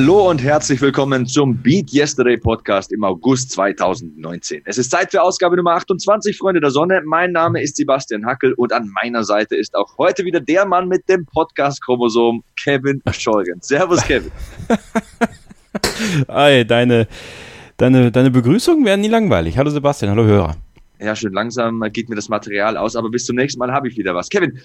Hallo und herzlich willkommen zum Beat Yesterday Podcast im August 2019. Es ist Zeit für Ausgabe Nummer 28, Freunde der Sonne. Mein Name ist Sebastian Hackel und an meiner Seite ist auch heute wieder der Mann mit dem Podcast-Chromosom, Kevin Scholgen. Servus, Kevin. Ey, deine, deine, deine Begrüßungen werden nie langweilig. Hallo Sebastian, hallo Hörer ja, schön langsam geht mir das Material aus, aber bis zum nächsten Mal habe ich wieder was. Kevin,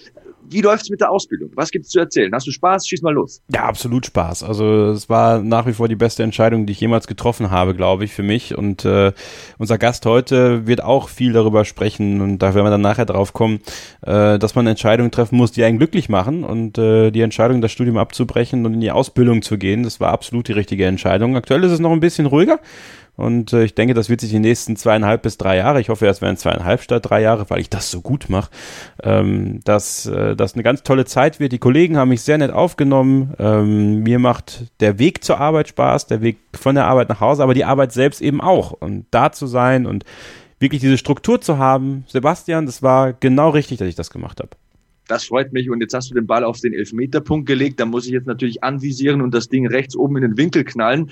wie läuft's mit der Ausbildung? Was gibt's zu erzählen? Hast du Spaß? Schieß mal los. Ja, absolut Spaß. Also es war nach wie vor die beste Entscheidung, die ich jemals getroffen habe, glaube ich, für mich. Und äh, unser Gast heute wird auch viel darüber sprechen und da werden wir dann nachher drauf kommen, äh, dass man Entscheidungen treffen muss, die einen glücklich machen. Und äh, die Entscheidung, das Studium abzubrechen und in die Ausbildung zu gehen, das war absolut die richtige Entscheidung. Aktuell ist es noch ein bisschen ruhiger. Und äh, ich denke, das wird sich die nächsten zweieinhalb bis drei Jahre, ich hoffe, es werden zweieinhalb statt drei Jahre, weil ich das so gut mache, ähm, dass äh, das eine ganz tolle Zeit wird. Die Kollegen haben mich sehr nett aufgenommen. Ähm, mir macht der Weg zur Arbeit Spaß, der Weg von der Arbeit nach Hause, aber die Arbeit selbst eben auch. Und da zu sein und wirklich diese Struktur zu haben. Sebastian, das war genau richtig, dass ich das gemacht habe. Das freut mich. Und jetzt hast du den Ball auf den Elfmeterpunkt gelegt. Da muss ich jetzt natürlich anvisieren und das Ding rechts oben in den Winkel knallen.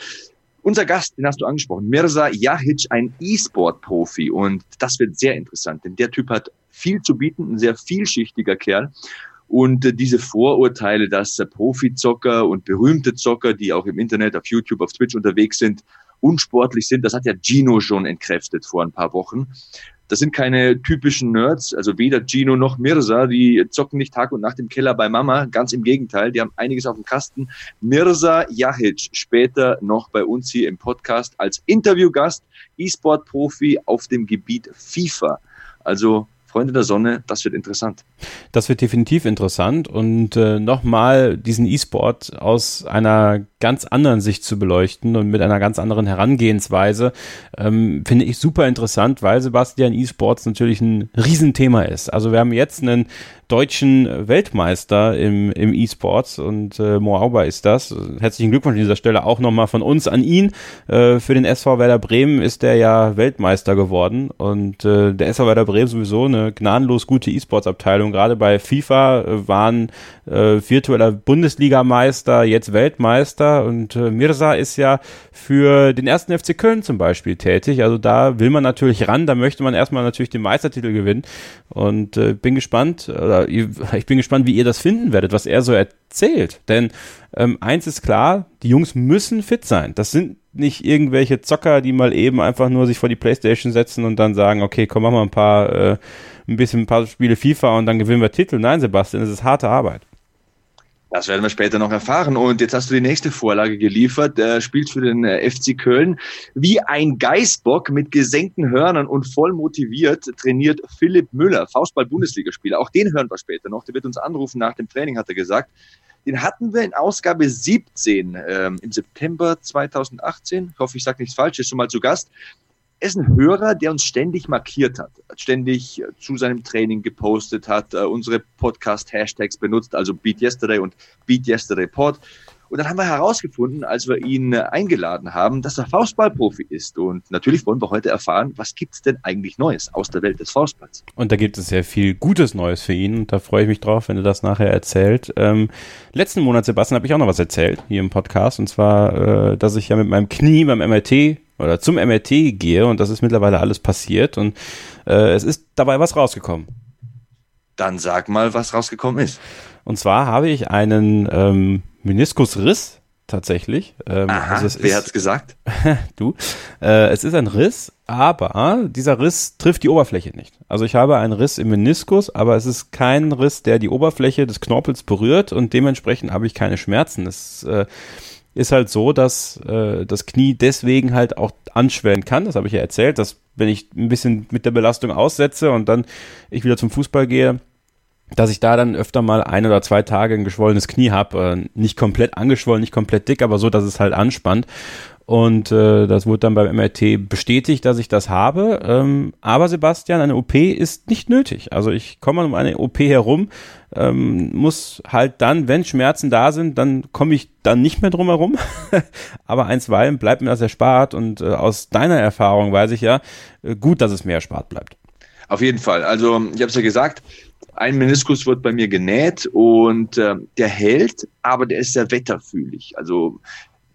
Unser Gast, den hast du angesprochen, Mirza Jahic, ein E-Sport-Profi. Und das wird sehr interessant, denn der Typ hat viel zu bieten, ein sehr vielschichtiger Kerl. Und äh, diese Vorurteile, dass äh, Profizocker und berühmte Zocker, die auch im Internet, auf YouTube, auf Twitch unterwegs sind, unsportlich sind, das hat ja Gino schon entkräftet vor ein paar Wochen. Das sind keine typischen Nerds, also weder Gino noch Mirza, die zocken nicht Tag und Nacht im Keller bei Mama, ganz im Gegenteil, die haben einiges auf dem Kasten. Mirza Jahic, später noch bei uns hier im Podcast als Interviewgast, E-Sport-Profi auf dem Gebiet FIFA. Also Freunde der Sonne, das wird interessant. Das wird definitiv interessant und äh, nochmal diesen E-Sport aus einer ganz anderen Sicht zu beleuchten und mit einer ganz anderen Herangehensweise, ähm, finde ich super interessant, weil Sebastian E-Sports natürlich ein Riesenthema ist. Also wir haben jetzt einen deutschen Weltmeister im, im E-Sports und äh, Moauba ist das. Herzlichen Glückwunsch an dieser Stelle auch nochmal von uns an ihn. Äh, für den SV Werder Bremen ist der ja Weltmeister geworden und äh, der SV Werder Bremen sowieso eine gnadenlos gute E-Sports-Abteilung. Gerade bei FIFA äh, waren äh, virtueller Bundesligameister, jetzt Weltmeister und äh, Mirza ist ja für den ersten FC Köln zum Beispiel tätig. Also da will man natürlich ran, da möchte man erstmal natürlich den Meistertitel gewinnen und äh, bin gespannt, oder ich bin gespannt, wie ihr das finden werdet, was er so erzählt. Denn ähm, eins ist klar, die Jungs müssen fit sein. Das sind nicht irgendwelche Zocker, die mal eben einfach nur sich vor die Playstation setzen und dann sagen, okay, komm, machen wir ein paar, äh, ein bisschen ein paar Spiele FIFA und dann gewinnen wir Titel. Nein, Sebastian, es ist harte Arbeit. Das werden wir später noch erfahren. Und jetzt hast du die nächste Vorlage geliefert. Er spielt für den äh, FC Köln. Wie ein Geißbock mit gesenkten Hörnern und voll motiviert trainiert Philipp Müller, Faustball-Bundesligaspieler. Auch den hören wir später noch. Der wird uns anrufen nach dem Training, hat er gesagt. Den hatten wir in Ausgabe 17 ähm, im September 2018. Ich hoffe, ich sage nichts Falsches, schon mal zu Gast ist ein Hörer, der uns ständig markiert hat, ständig äh, zu seinem Training gepostet hat, äh, unsere Podcast-Hashtags benutzt, also Beat Yesterday und Beat Yesterday Pod. Und dann haben wir herausgefunden, als wir ihn äh, eingeladen haben, dass er Faustballprofi ist. Und natürlich wollen wir heute erfahren, was gibt's denn eigentlich Neues aus der Welt des Faustballs? Und da gibt es sehr viel Gutes Neues für ihn. Da freue ich mich drauf, wenn er das nachher erzählt. Ähm, letzten Monat, Sebastian, habe ich auch noch was erzählt hier im Podcast. Und zwar, äh, dass ich ja mit meinem Knie beim MRT oder zum MRT gehe und das ist mittlerweile alles passiert und äh, es ist dabei was rausgekommen. Dann sag mal, was rausgekommen ist. Und zwar habe ich einen ähm, Meniskusriss tatsächlich. Ähm, Aha, also wer ist, hat's gesagt? du. Äh, es ist ein Riss, aber dieser Riss trifft die Oberfläche nicht. Also ich habe einen Riss im Meniskus, aber es ist kein Riss, der die Oberfläche des Knorpels berührt und dementsprechend habe ich keine Schmerzen. Es äh, ist halt so, dass äh, das Knie deswegen halt auch anschwellen kann. Das habe ich ja erzählt, dass wenn ich ein bisschen mit der Belastung aussetze und dann ich wieder zum Fußball gehe, dass ich da dann öfter mal ein oder zwei Tage ein geschwollenes Knie habe. Äh, nicht komplett angeschwollen, nicht komplett dick, aber so, dass es halt anspannt. Und äh, das wurde dann beim MRT bestätigt, dass ich das habe. Ähm, aber Sebastian, eine OP ist nicht nötig. Also ich komme um eine OP herum, ähm, muss halt dann, wenn Schmerzen da sind, dann komme ich dann nicht mehr drum herum. aber einstweilen bleibt mir das erspart. Und äh, aus deiner Erfahrung weiß ich ja, äh, gut, dass es mir erspart bleibt. Auf jeden Fall. Also ich habe es ja gesagt, ein Meniskus wird bei mir genäht und äh, der hält, aber der ist sehr wetterfühlig. Also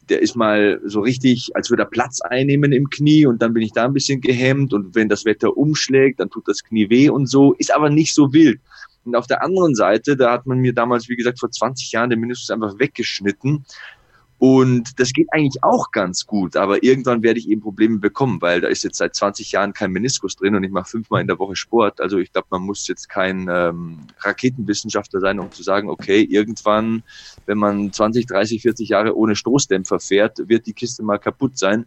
der ist mal so richtig, als würde er Platz einnehmen im Knie und dann bin ich da ein bisschen gehemmt und wenn das Wetter umschlägt, dann tut das Knie weh und so, ist aber nicht so wild. Und auf der anderen Seite, da hat man mir damals, wie gesagt, vor 20 Jahren den Meniskus einfach weggeschnitten. Und das geht eigentlich auch ganz gut, aber irgendwann werde ich eben Probleme bekommen, weil da ist jetzt seit 20 Jahren kein Meniskus drin und ich mache fünfmal in der Woche Sport. Also ich glaube, man muss jetzt kein ähm, Raketenwissenschaftler sein, um zu sagen, okay, irgendwann, wenn man 20, 30, 40 Jahre ohne Stoßdämpfer fährt, wird die Kiste mal kaputt sein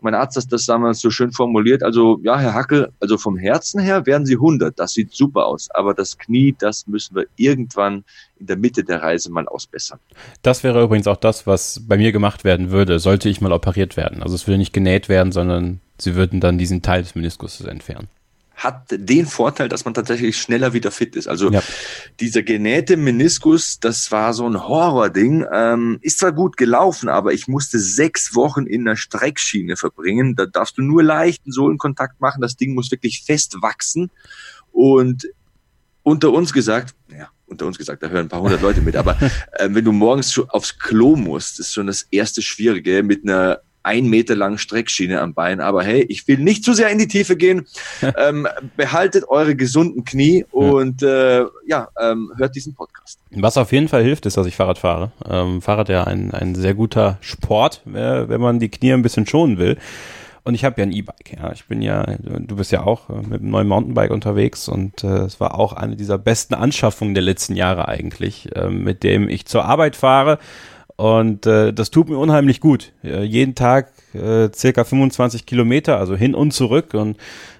mein Arzt hat das damals so schön formuliert. Also, ja, Herr Hackel, also vom Herzen her werden Sie 100. Das sieht super aus. Aber das Knie, das müssen wir irgendwann in der Mitte der Reise mal ausbessern. Das wäre übrigens auch das, was bei mir gemacht werden würde, sollte ich mal operiert werden. Also es würde nicht genäht werden, sondern Sie würden dann diesen Teil des Meniskus entfernen hat den Vorteil, dass man tatsächlich schneller wieder fit ist. Also ja. dieser genähte Meniskus, das war so ein Horrording. Ähm, ist zwar gut gelaufen, aber ich musste sechs Wochen in der Streckschiene verbringen. Da darfst du nur leichten Sohlenkontakt machen. Das Ding muss wirklich fest wachsen. Und unter uns gesagt, ja, unter uns gesagt, da hören ein paar hundert Leute mit, aber äh, wenn du morgens aufs Klo musst, ist schon das erste Schwierige mit einer ein Meter langen Streckschiene am Bein. Aber hey, ich will nicht zu sehr in die Tiefe gehen. ähm, behaltet eure gesunden Knie und äh, ja, ähm, hört diesen Podcast. Was auf jeden Fall hilft, ist, dass ich Fahrrad fahre. Ähm, Fahrrad ja ein, ein sehr guter Sport, äh, wenn man die Knie ein bisschen schonen will. Und ich habe ja ein E-Bike. Ja. Ich bin ja, du bist ja auch äh, mit einem neuen Mountainbike unterwegs und äh, es war auch eine dieser besten Anschaffungen der letzten Jahre eigentlich, äh, mit dem ich zur Arbeit fahre und äh, das tut mir unheimlich gut. Äh, jeden Tag äh, circa 25 Kilometer, also hin und zurück und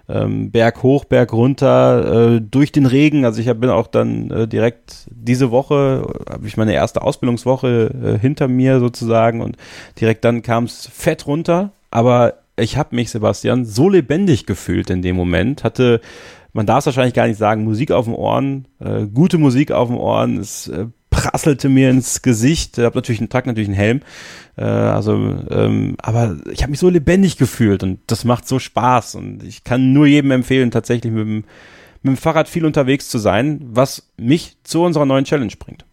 ähm, Berg hoch, Berg runter, äh, durch den Regen. Also ich hab, bin auch dann äh, direkt diese Woche, habe ich meine erste Ausbildungswoche äh, hinter mir sozusagen und direkt dann kam es fett runter. Aber ich habe mich, Sebastian, so lebendig gefühlt in dem Moment, hatte man darf es wahrscheinlich gar nicht sagen, Musik auf den Ohren, äh, gute Musik auf den Ohren, es äh, prasselte mir ins Gesicht. Ich habe natürlich einen Tag natürlich einen Helm. Äh, also, ähm, aber ich habe mich so lebendig gefühlt und das macht so Spaß. Und ich kann nur jedem empfehlen, tatsächlich mit dem, mit dem Fahrrad viel unterwegs zu sein, was mich zu unserer neuen Challenge bringt.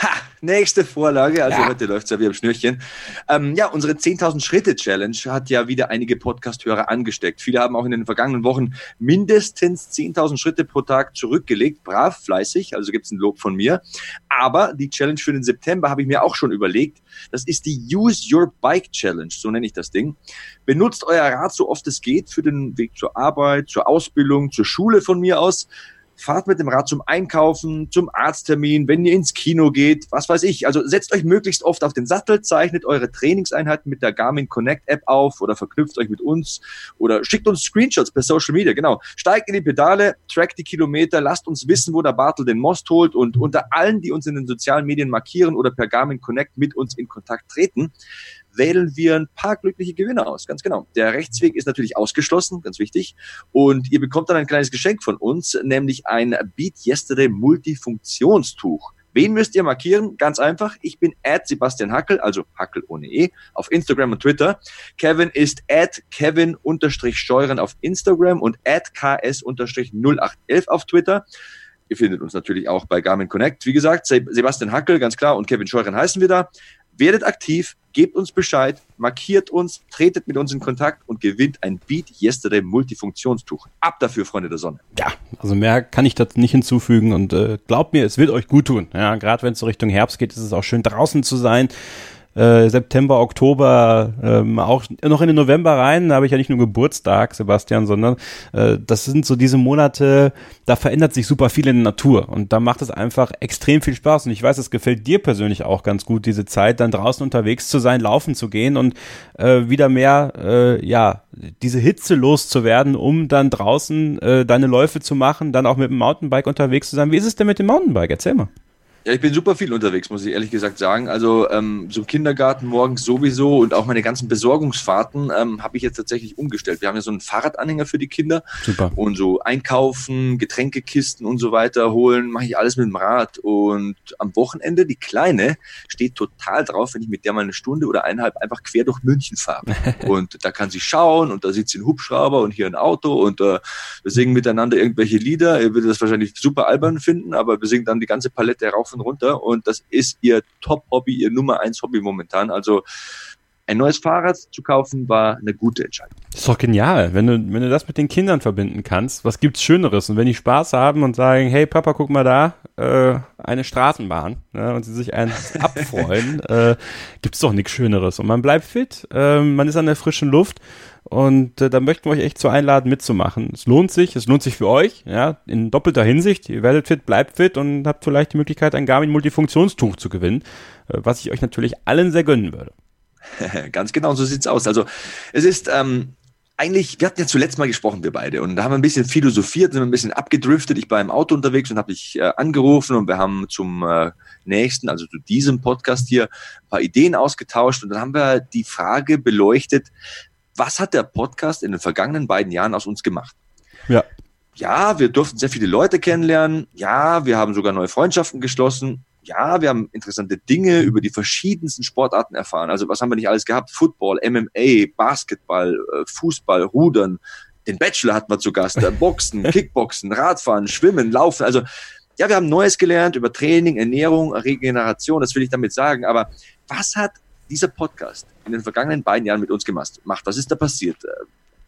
Ha! Nächste Vorlage, also ja. heute läuft's ja wie am Schnürchen. Ähm, ja, unsere 10.000 Schritte Challenge hat ja wieder einige Podcast-Hörer angesteckt. Viele haben auch in den vergangenen Wochen mindestens 10.000 Schritte pro Tag zurückgelegt. Brav, fleißig, also gibt's ein Lob von mir. Aber die Challenge für den September habe ich mir auch schon überlegt. Das ist die Use Your Bike Challenge, so nenne ich das Ding. Benutzt euer Rad so oft es geht für den Weg zur Arbeit, zur Ausbildung, zur Schule von mir aus fahrt mit dem Rad zum Einkaufen, zum Arzttermin, wenn ihr ins Kino geht, was weiß ich. Also setzt euch möglichst oft auf den Sattel, zeichnet eure Trainingseinheiten mit der Garmin Connect App auf oder verknüpft euch mit uns oder schickt uns Screenshots per Social Media, genau. Steigt in die Pedale, trackt die Kilometer, lasst uns wissen, wo der Bartel den Most holt und unter allen, die uns in den sozialen Medien markieren oder per Garmin Connect mit uns in Kontakt treten, wählen wir ein paar glückliche Gewinner aus. Ganz genau. Der Rechtsweg ist natürlich ausgeschlossen, ganz wichtig. Und ihr bekommt dann ein kleines Geschenk von uns, nämlich ein Beat Yesterday Multifunktionstuch. Wen müsst ihr markieren? Ganz einfach. Ich bin at Sebastian Hackel, also Hackel ohne E, auf Instagram und Twitter. Kevin ist at Kevin-Steuern auf Instagram und at KS-0811 auf Twitter. Ihr findet uns natürlich auch bei Garmin Connect. Wie gesagt, Sebastian Hackel, ganz klar, und Kevin Scheuren heißen wir da. Werdet aktiv, gebt uns Bescheid, markiert uns, tretet mit uns in Kontakt und gewinnt ein Beat Yesterday Multifunktionstuch. Ab dafür, Freunde der Sonne. Ja, also mehr kann ich dazu nicht hinzufügen und äh, glaubt mir, es wird euch gut tun. Ja, gerade wenn es so Richtung Herbst geht, ist es auch schön draußen zu sein. Äh, September, Oktober, ähm, auch noch in den November rein, da habe ich ja nicht nur Geburtstag, Sebastian, sondern äh, das sind so diese Monate, da verändert sich super viel in der Natur und da macht es einfach extrem viel Spaß und ich weiß, es gefällt dir persönlich auch ganz gut, diese Zeit, dann draußen unterwegs zu sein, laufen zu gehen und äh, wieder mehr, äh, ja, diese Hitze loszuwerden, um dann draußen äh, deine Läufe zu machen, dann auch mit dem Mountainbike unterwegs zu sein. Wie ist es denn mit dem Mountainbike? Erzähl mal. Ja, ich bin super viel unterwegs, muss ich ehrlich gesagt sagen. Also ähm, so Kindergarten morgens sowieso und auch meine ganzen Besorgungsfahrten ähm, habe ich jetzt tatsächlich umgestellt. Wir haben ja so einen Fahrradanhänger für die Kinder. Super. Und so einkaufen, Getränkekisten und so weiter holen, mache ich alles mit dem Rad. Und am Wochenende, die Kleine, steht total drauf, wenn ich mit der mal eine Stunde oder eineinhalb einfach quer durch München fahre. und da kann sie schauen und da sieht sie einen Hubschrauber und hier ein Auto und äh, wir singen miteinander irgendwelche Lieder. Ihr würdet das wahrscheinlich super albern finden, aber wir singen dann die ganze Palette rauf und runter und das ist ihr Top-Hobby, ihr Nummer eins Hobby momentan. Also ein neues Fahrrad zu kaufen war eine gute Entscheidung. Das ist doch genial, wenn du, wenn du das mit den Kindern verbinden kannst. Was gibt's Schöneres? Und wenn die Spaß haben und sagen, hey Papa, guck mal da, äh, eine Straßenbahn, ne, und sie sich eins abfreuen, äh, gibt's doch nichts Schöneres. Und man bleibt fit, äh, man ist an der frischen Luft und äh, da möchten wir euch echt zu einladen, mitzumachen. Es lohnt sich, es lohnt sich für euch, ja, in doppelter Hinsicht. Ihr werdet fit, bleibt fit und habt vielleicht die Möglichkeit, ein Garmin Multifunktionstuch zu gewinnen, äh, was ich euch natürlich allen sehr gönnen würde. Ganz genau, so sieht's aus. Also es ist ähm, eigentlich, wir hatten ja zuletzt mal gesprochen, wir beide, und da haben wir ein bisschen philosophiert, sind ein bisschen abgedriftet. Ich war im Auto unterwegs und habe dich äh, angerufen und wir haben zum äh, nächsten, also zu diesem Podcast hier, ein paar Ideen ausgetauscht und dann haben wir die Frage beleuchtet, was hat der Podcast in den vergangenen beiden Jahren aus uns gemacht? Ja. Ja, wir durften sehr viele Leute kennenlernen. Ja, wir haben sogar neue Freundschaften geschlossen ja, wir haben interessante Dinge über die verschiedensten Sportarten erfahren. Also was haben wir nicht alles gehabt? Football, MMA, Basketball, äh, Fußball, Rudern. Den Bachelor hatten wir zu Gast, äh, Boxen, Kickboxen, Radfahren, Schwimmen, Laufen. Also ja, wir haben Neues gelernt über Training, Ernährung, Regeneration. Das will ich damit sagen. Aber was hat dieser Podcast in den vergangenen beiden Jahren mit uns gemacht? Was ist da passiert?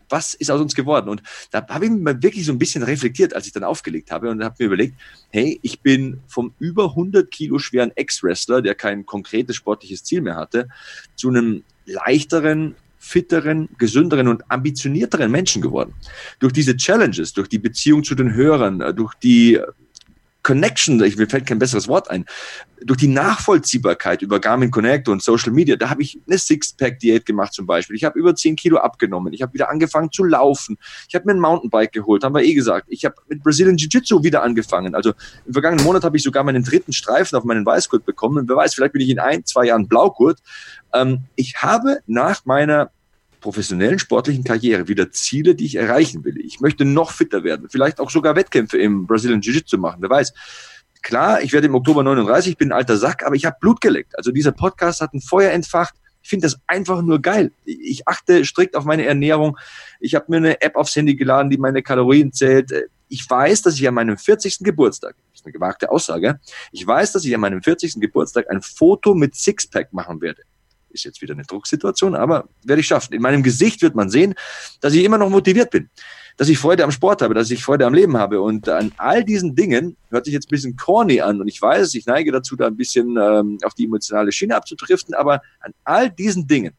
was ist aus uns geworden? Und da habe ich mir wirklich so ein bisschen reflektiert, als ich dann aufgelegt habe und habe mir überlegt, hey, ich bin vom über 100 Kilo schweren Ex-Wrestler, der kein konkretes sportliches Ziel mehr hatte, zu einem leichteren, fitteren, gesünderen und ambitionierteren Menschen geworden. Durch diese Challenges, durch die Beziehung zu den Hörern, durch die Connection, ich mir fällt kein besseres Wort ein, durch die Nachvollziehbarkeit über Garmin Connect und Social Media, da habe ich eine Six-Pack-Diät gemacht zum Beispiel. Ich habe über 10 Kilo abgenommen. Ich habe wieder angefangen zu laufen. Ich habe mir ein Mountainbike geholt, haben wir eh gesagt. Ich habe mit Brazilian Jiu-Jitsu wieder angefangen. Also im vergangenen Monat habe ich sogar meinen dritten Streifen auf meinen Weißgurt bekommen. Und wer weiß, vielleicht bin ich in ein, zwei Jahren Blaugurt. Ähm, ich habe nach meiner professionellen sportlichen Karriere wieder Ziele, die ich erreichen will. Ich möchte noch fitter werden, vielleicht auch sogar Wettkämpfe im Brazilian Jiu-Jitsu machen, wer weiß. Klar, ich werde im Oktober 39, bin ein alter Sack, aber ich habe Blut geleckt. Also dieser Podcast hat ein Feuer entfacht. Ich finde das einfach nur geil. Ich achte strikt auf meine Ernährung. Ich habe mir eine App aufs Handy geladen, die meine Kalorien zählt. Ich weiß, dass ich an meinem 40. Geburtstag, das ist eine gewagte Aussage, ich weiß, dass ich an meinem 40. Geburtstag ein Foto mit Sixpack machen werde ist jetzt wieder eine Drucksituation, aber werde ich schaffen. In meinem Gesicht wird man sehen, dass ich immer noch motiviert bin, dass ich Freude am Sport habe, dass ich Freude am Leben habe. Und an all diesen Dingen hört sich jetzt ein bisschen corny an und ich weiß, ich neige dazu, da ein bisschen ähm, auf die emotionale Schiene abzudriften, aber an all diesen Dingen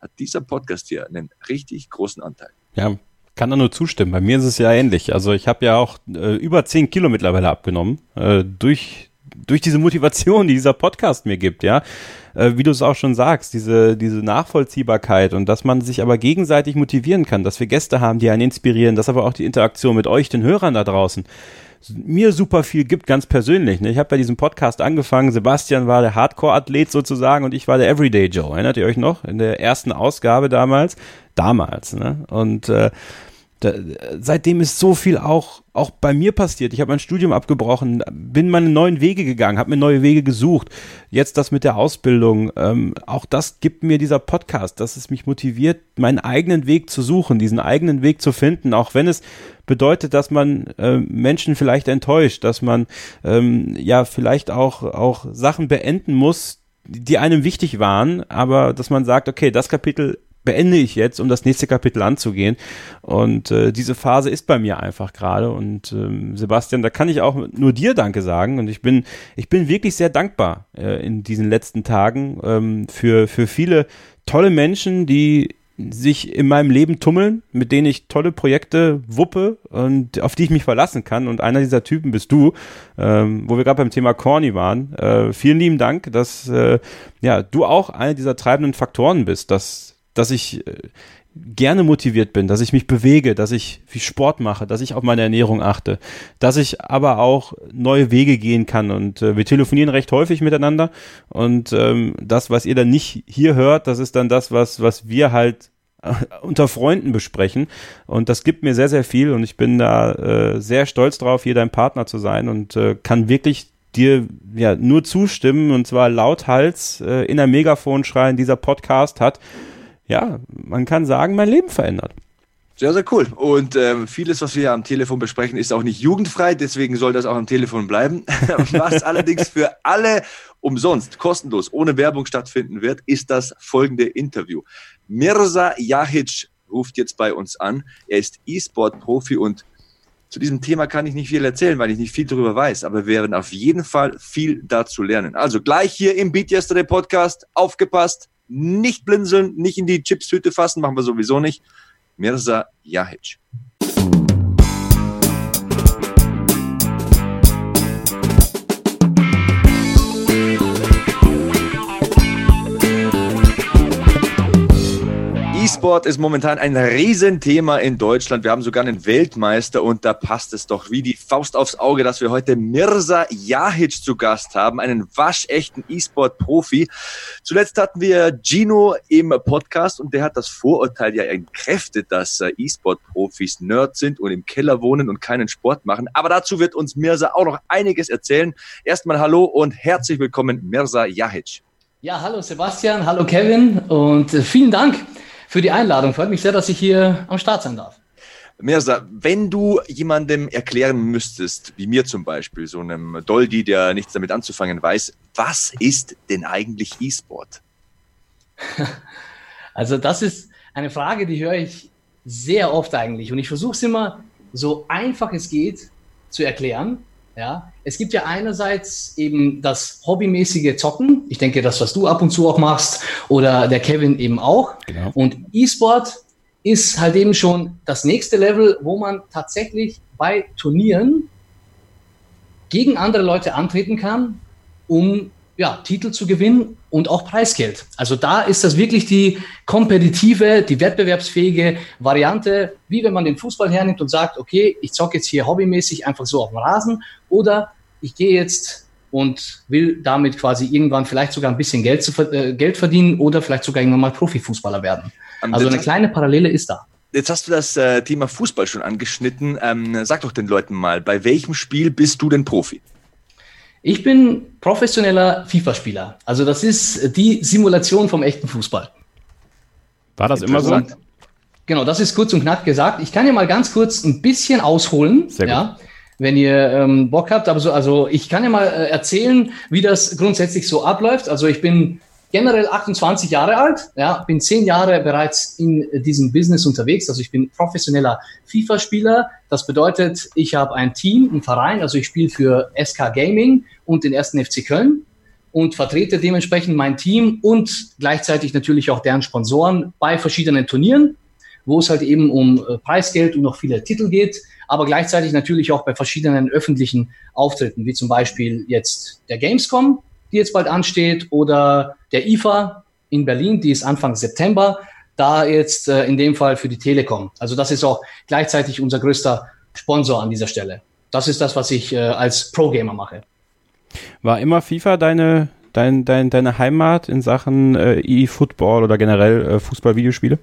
hat dieser Podcast hier einen richtig großen Anteil. Ja, kann da nur zustimmen. Bei mir ist es ja ähnlich. Also ich habe ja auch äh, über zehn Kilo mittlerweile abgenommen äh, durch durch diese Motivation, die dieser Podcast mir gibt, ja, äh, wie du es auch schon sagst, diese, diese Nachvollziehbarkeit und dass man sich aber gegenseitig motivieren kann, dass wir Gäste haben, die einen inspirieren, dass aber auch die Interaktion mit euch, den Hörern da draußen, mir super viel gibt, ganz persönlich. Ne? Ich habe bei diesem Podcast angefangen, Sebastian war der Hardcore-Athlet sozusagen und ich war der Everyday Joe. Erinnert ihr euch noch? In der ersten Ausgabe damals? Damals. Ne? Und äh, da, seitdem ist so viel auch, auch bei mir passiert. Ich habe mein Studium abgebrochen, bin meine neuen Wege gegangen, habe mir neue Wege gesucht. Jetzt das mit der Ausbildung, ähm, auch das gibt mir dieser Podcast, dass es mich motiviert, meinen eigenen Weg zu suchen, diesen eigenen Weg zu finden, auch wenn es bedeutet, dass man äh, Menschen vielleicht enttäuscht, dass man ähm, ja vielleicht auch, auch Sachen beenden muss, die einem wichtig waren, aber dass man sagt, okay, das Kapitel beende ich jetzt, um das nächste Kapitel anzugehen. Und äh, diese Phase ist bei mir einfach gerade. Und ähm, Sebastian, da kann ich auch nur dir Danke sagen. Und ich bin, ich bin wirklich sehr dankbar äh, in diesen letzten Tagen ähm, für, für viele tolle Menschen, die sich in meinem Leben tummeln, mit denen ich tolle Projekte wuppe und auf die ich mich verlassen kann. Und einer dieser Typen bist du, ähm, wo wir gerade beim Thema Corny waren. Äh, vielen lieben Dank, dass äh, ja du auch einer dieser treibenden Faktoren bist, dass dass ich äh, gerne motiviert bin, dass ich mich bewege, dass ich viel Sport mache, dass ich auf meine Ernährung achte, dass ich aber auch neue Wege gehen kann. Und äh, wir telefonieren recht häufig miteinander. Und ähm, das, was ihr dann nicht hier hört, das ist dann das, was was wir halt äh, unter Freunden besprechen. Und das gibt mir sehr sehr viel. Und ich bin da äh, sehr stolz drauf, hier dein Partner zu sein. Und äh, kann wirklich dir ja nur zustimmen. Und zwar lauthals äh, in der Megafon schreien, dieser Podcast hat ja, man kann sagen, mein Leben verändert. Sehr, sehr cool. Und ähm, vieles, was wir am Telefon besprechen, ist auch nicht jugendfrei. Deswegen soll das auch am Telefon bleiben. was allerdings für alle umsonst, kostenlos, ohne Werbung stattfinden wird, ist das folgende Interview. Mirza Jahic ruft jetzt bei uns an. Er ist E-Sport-Profi und zu diesem Thema kann ich nicht viel erzählen, weil ich nicht viel darüber weiß, aber wir werden auf jeden Fall viel dazu lernen. Also gleich hier im Beat Yesterday Podcast, aufgepasst, nicht blinzeln, nicht in die Chipstüte fassen, machen wir sowieso nicht. Mirza Jahic. E-Sport ist momentan ein Riesenthema in Deutschland. Wir haben sogar einen Weltmeister und da passt es doch wie die Faust aufs Auge, dass wir heute Mirza Jahic zu Gast haben, einen waschechten E-Sport-Profi. Zuletzt hatten wir Gino im Podcast und der hat das Vorurteil ja entkräftet, dass äh, E-Sport-Profis Nerds sind und im Keller wohnen und keinen Sport machen. Aber dazu wird uns Mirza auch noch einiges erzählen. Erstmal hallo und herzlich willkommen, Mirza Jahic. Ja, hallo Sebastian, hallo Kevin und äh, vielen Dank für die Einladung. Freut mich sehr, dass ich hier am Start sein darf. Mirza, wenn du jemandem erklären müsstest, wie mir zum Beispiel, so einem Doldi, der nichts damit anzufangen weiß, was ist denn eigentlich E-Sport? Also das ist eine Frage, die höre ich sehr oft eigentlich und ich versuche es immer so einfach es geht zu erklären. Ja, es gibt ja einerseits eben das hobbymäßige Zocken. Ich denke, das, was du ab und zu auch machst oder der Kevin eben auch. Genau. Und E-Sport ist halt eben schon das nächste Level, wo man tatsächlich bei Turnieren gegen andere Leute antreten kann, um ja, Titel zu gewinnen und auch Preisgeld. Also da ist das wirklich die kompetitive, die wettbewerbsfähige Variante, wie wenn man den Fußball hernimmt und sagt, okay, ich zocke jetzt hier hobbymäßig einfach so auf dem Rasen oder ich gehe jetzt und will damit quasi irgendwann vielleicht sogar ein bisschen Geld, zu, äh, Geld verdienen oder vielleicht sogar irgendwann mal Profifußballer werden. Also eine kleine Parallele ist da. Jetzt hast du das äh, Thema Fußball schon angeschnitten. Ähm, sag doch den Leuten mal, bei welchem Spiel bist du denn Profi? Ich bin professioneller FIFA-Spieler. Also das ist die Simulation vom echten Fußball. War das immer so? Genau, das ist kurz und knapp gesagt. Ich kann ja mal ganz kurz ein bisschen ausholen, Sehr ja, gut. wenn ihr ähm, Bock habt. Aber so, also ich kann ja mal äh, erzählen, wie das grundsätzlich so abläuft. Also ich bin generell 28 Jahre alt, ja, bin zehn Jahre bereits in diesem Business unterwegs. Also ich bin professioneller FIFA-Spieler. Das bedeutet, ich habe ein Team, einen Verein, also ich spiele für SK Gaming und den ersten FC Köln und vertrete dementsprechend mein Team und gleichzeitig natürlich auch deren Sponsoren bei verschiedenen Turnieren, wo es halt eben um äh, Preisgeld und noch viele Titel geht, aber gleichzeitig natürlich auch bei verschiedenen öffentlichen Auftritten, wie zum Beispiel jetzt der Gamescom, die jetzt bald ansteht, oder der IFA in Berlin, die ist Anfang September, da jetzt äh, in dem Fall für die Telekom. Also das ist auch gleichzeitig unser größter Sponsor an dieser Stelle. Das ist das, was ich äh, als Pro-Gamer mache. War immer FIFA deine, dein, dein, deine Heimat in Sachen äh, E-Football oder generell äh, Fußball-Videospiele?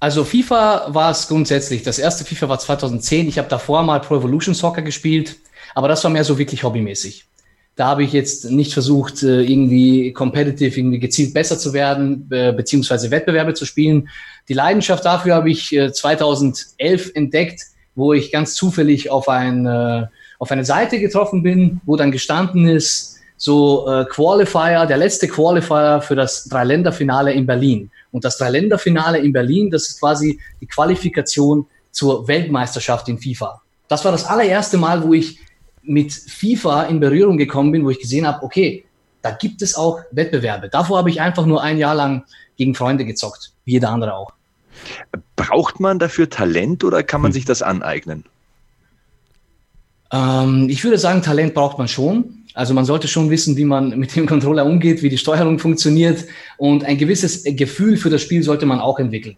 Also FIFA war es grundsätzlich. Das erste FIFA war 2010. Ich habe davor mal Pro Evolution Soccer gespielt, aber das war mehr so wirklich hobbymäßig. Da habe ich jetzt nicht versucht, äh, irgendwie competitive, irgendwie gezielt besser zu werden, beziehungsweise Wettbewerbe zu spielen. Die Leidenschaft dafür habe ich 2011 äh, entdeckt, wo ich ganz zufällig auf, ein, äh, auf eine Seite getroffen bin, wo dann gestanden ist, so Qualifier, der letzte Qualifier für das Dreiländerfinale in Berlin. Und das Dreiländerfinale in Berlin, das ist quasi die Qualifikation zur Weltmeisterschaft in FIFA. Das war das allererste Mal, wo ich mit FIFA in Berührung gekommen bin, wo ich gesehen habe, okay, da gibt es auch Wettbewerbe. Davor habe ich einfach nur ein Jahr lang gegen Freunde gezockt, wie jeder andere auch. Braucht man dafür Talent oder kann man hm. sich das aneignen? Ähm, ich würde sagen, Talent braucht man schon. Also man sollte schon wissen, wie man mit dem Controller umgeht, wie die Steuerung funktioniert und ein gewisses Gefühl für das Spiel sollte man auch entwickeln.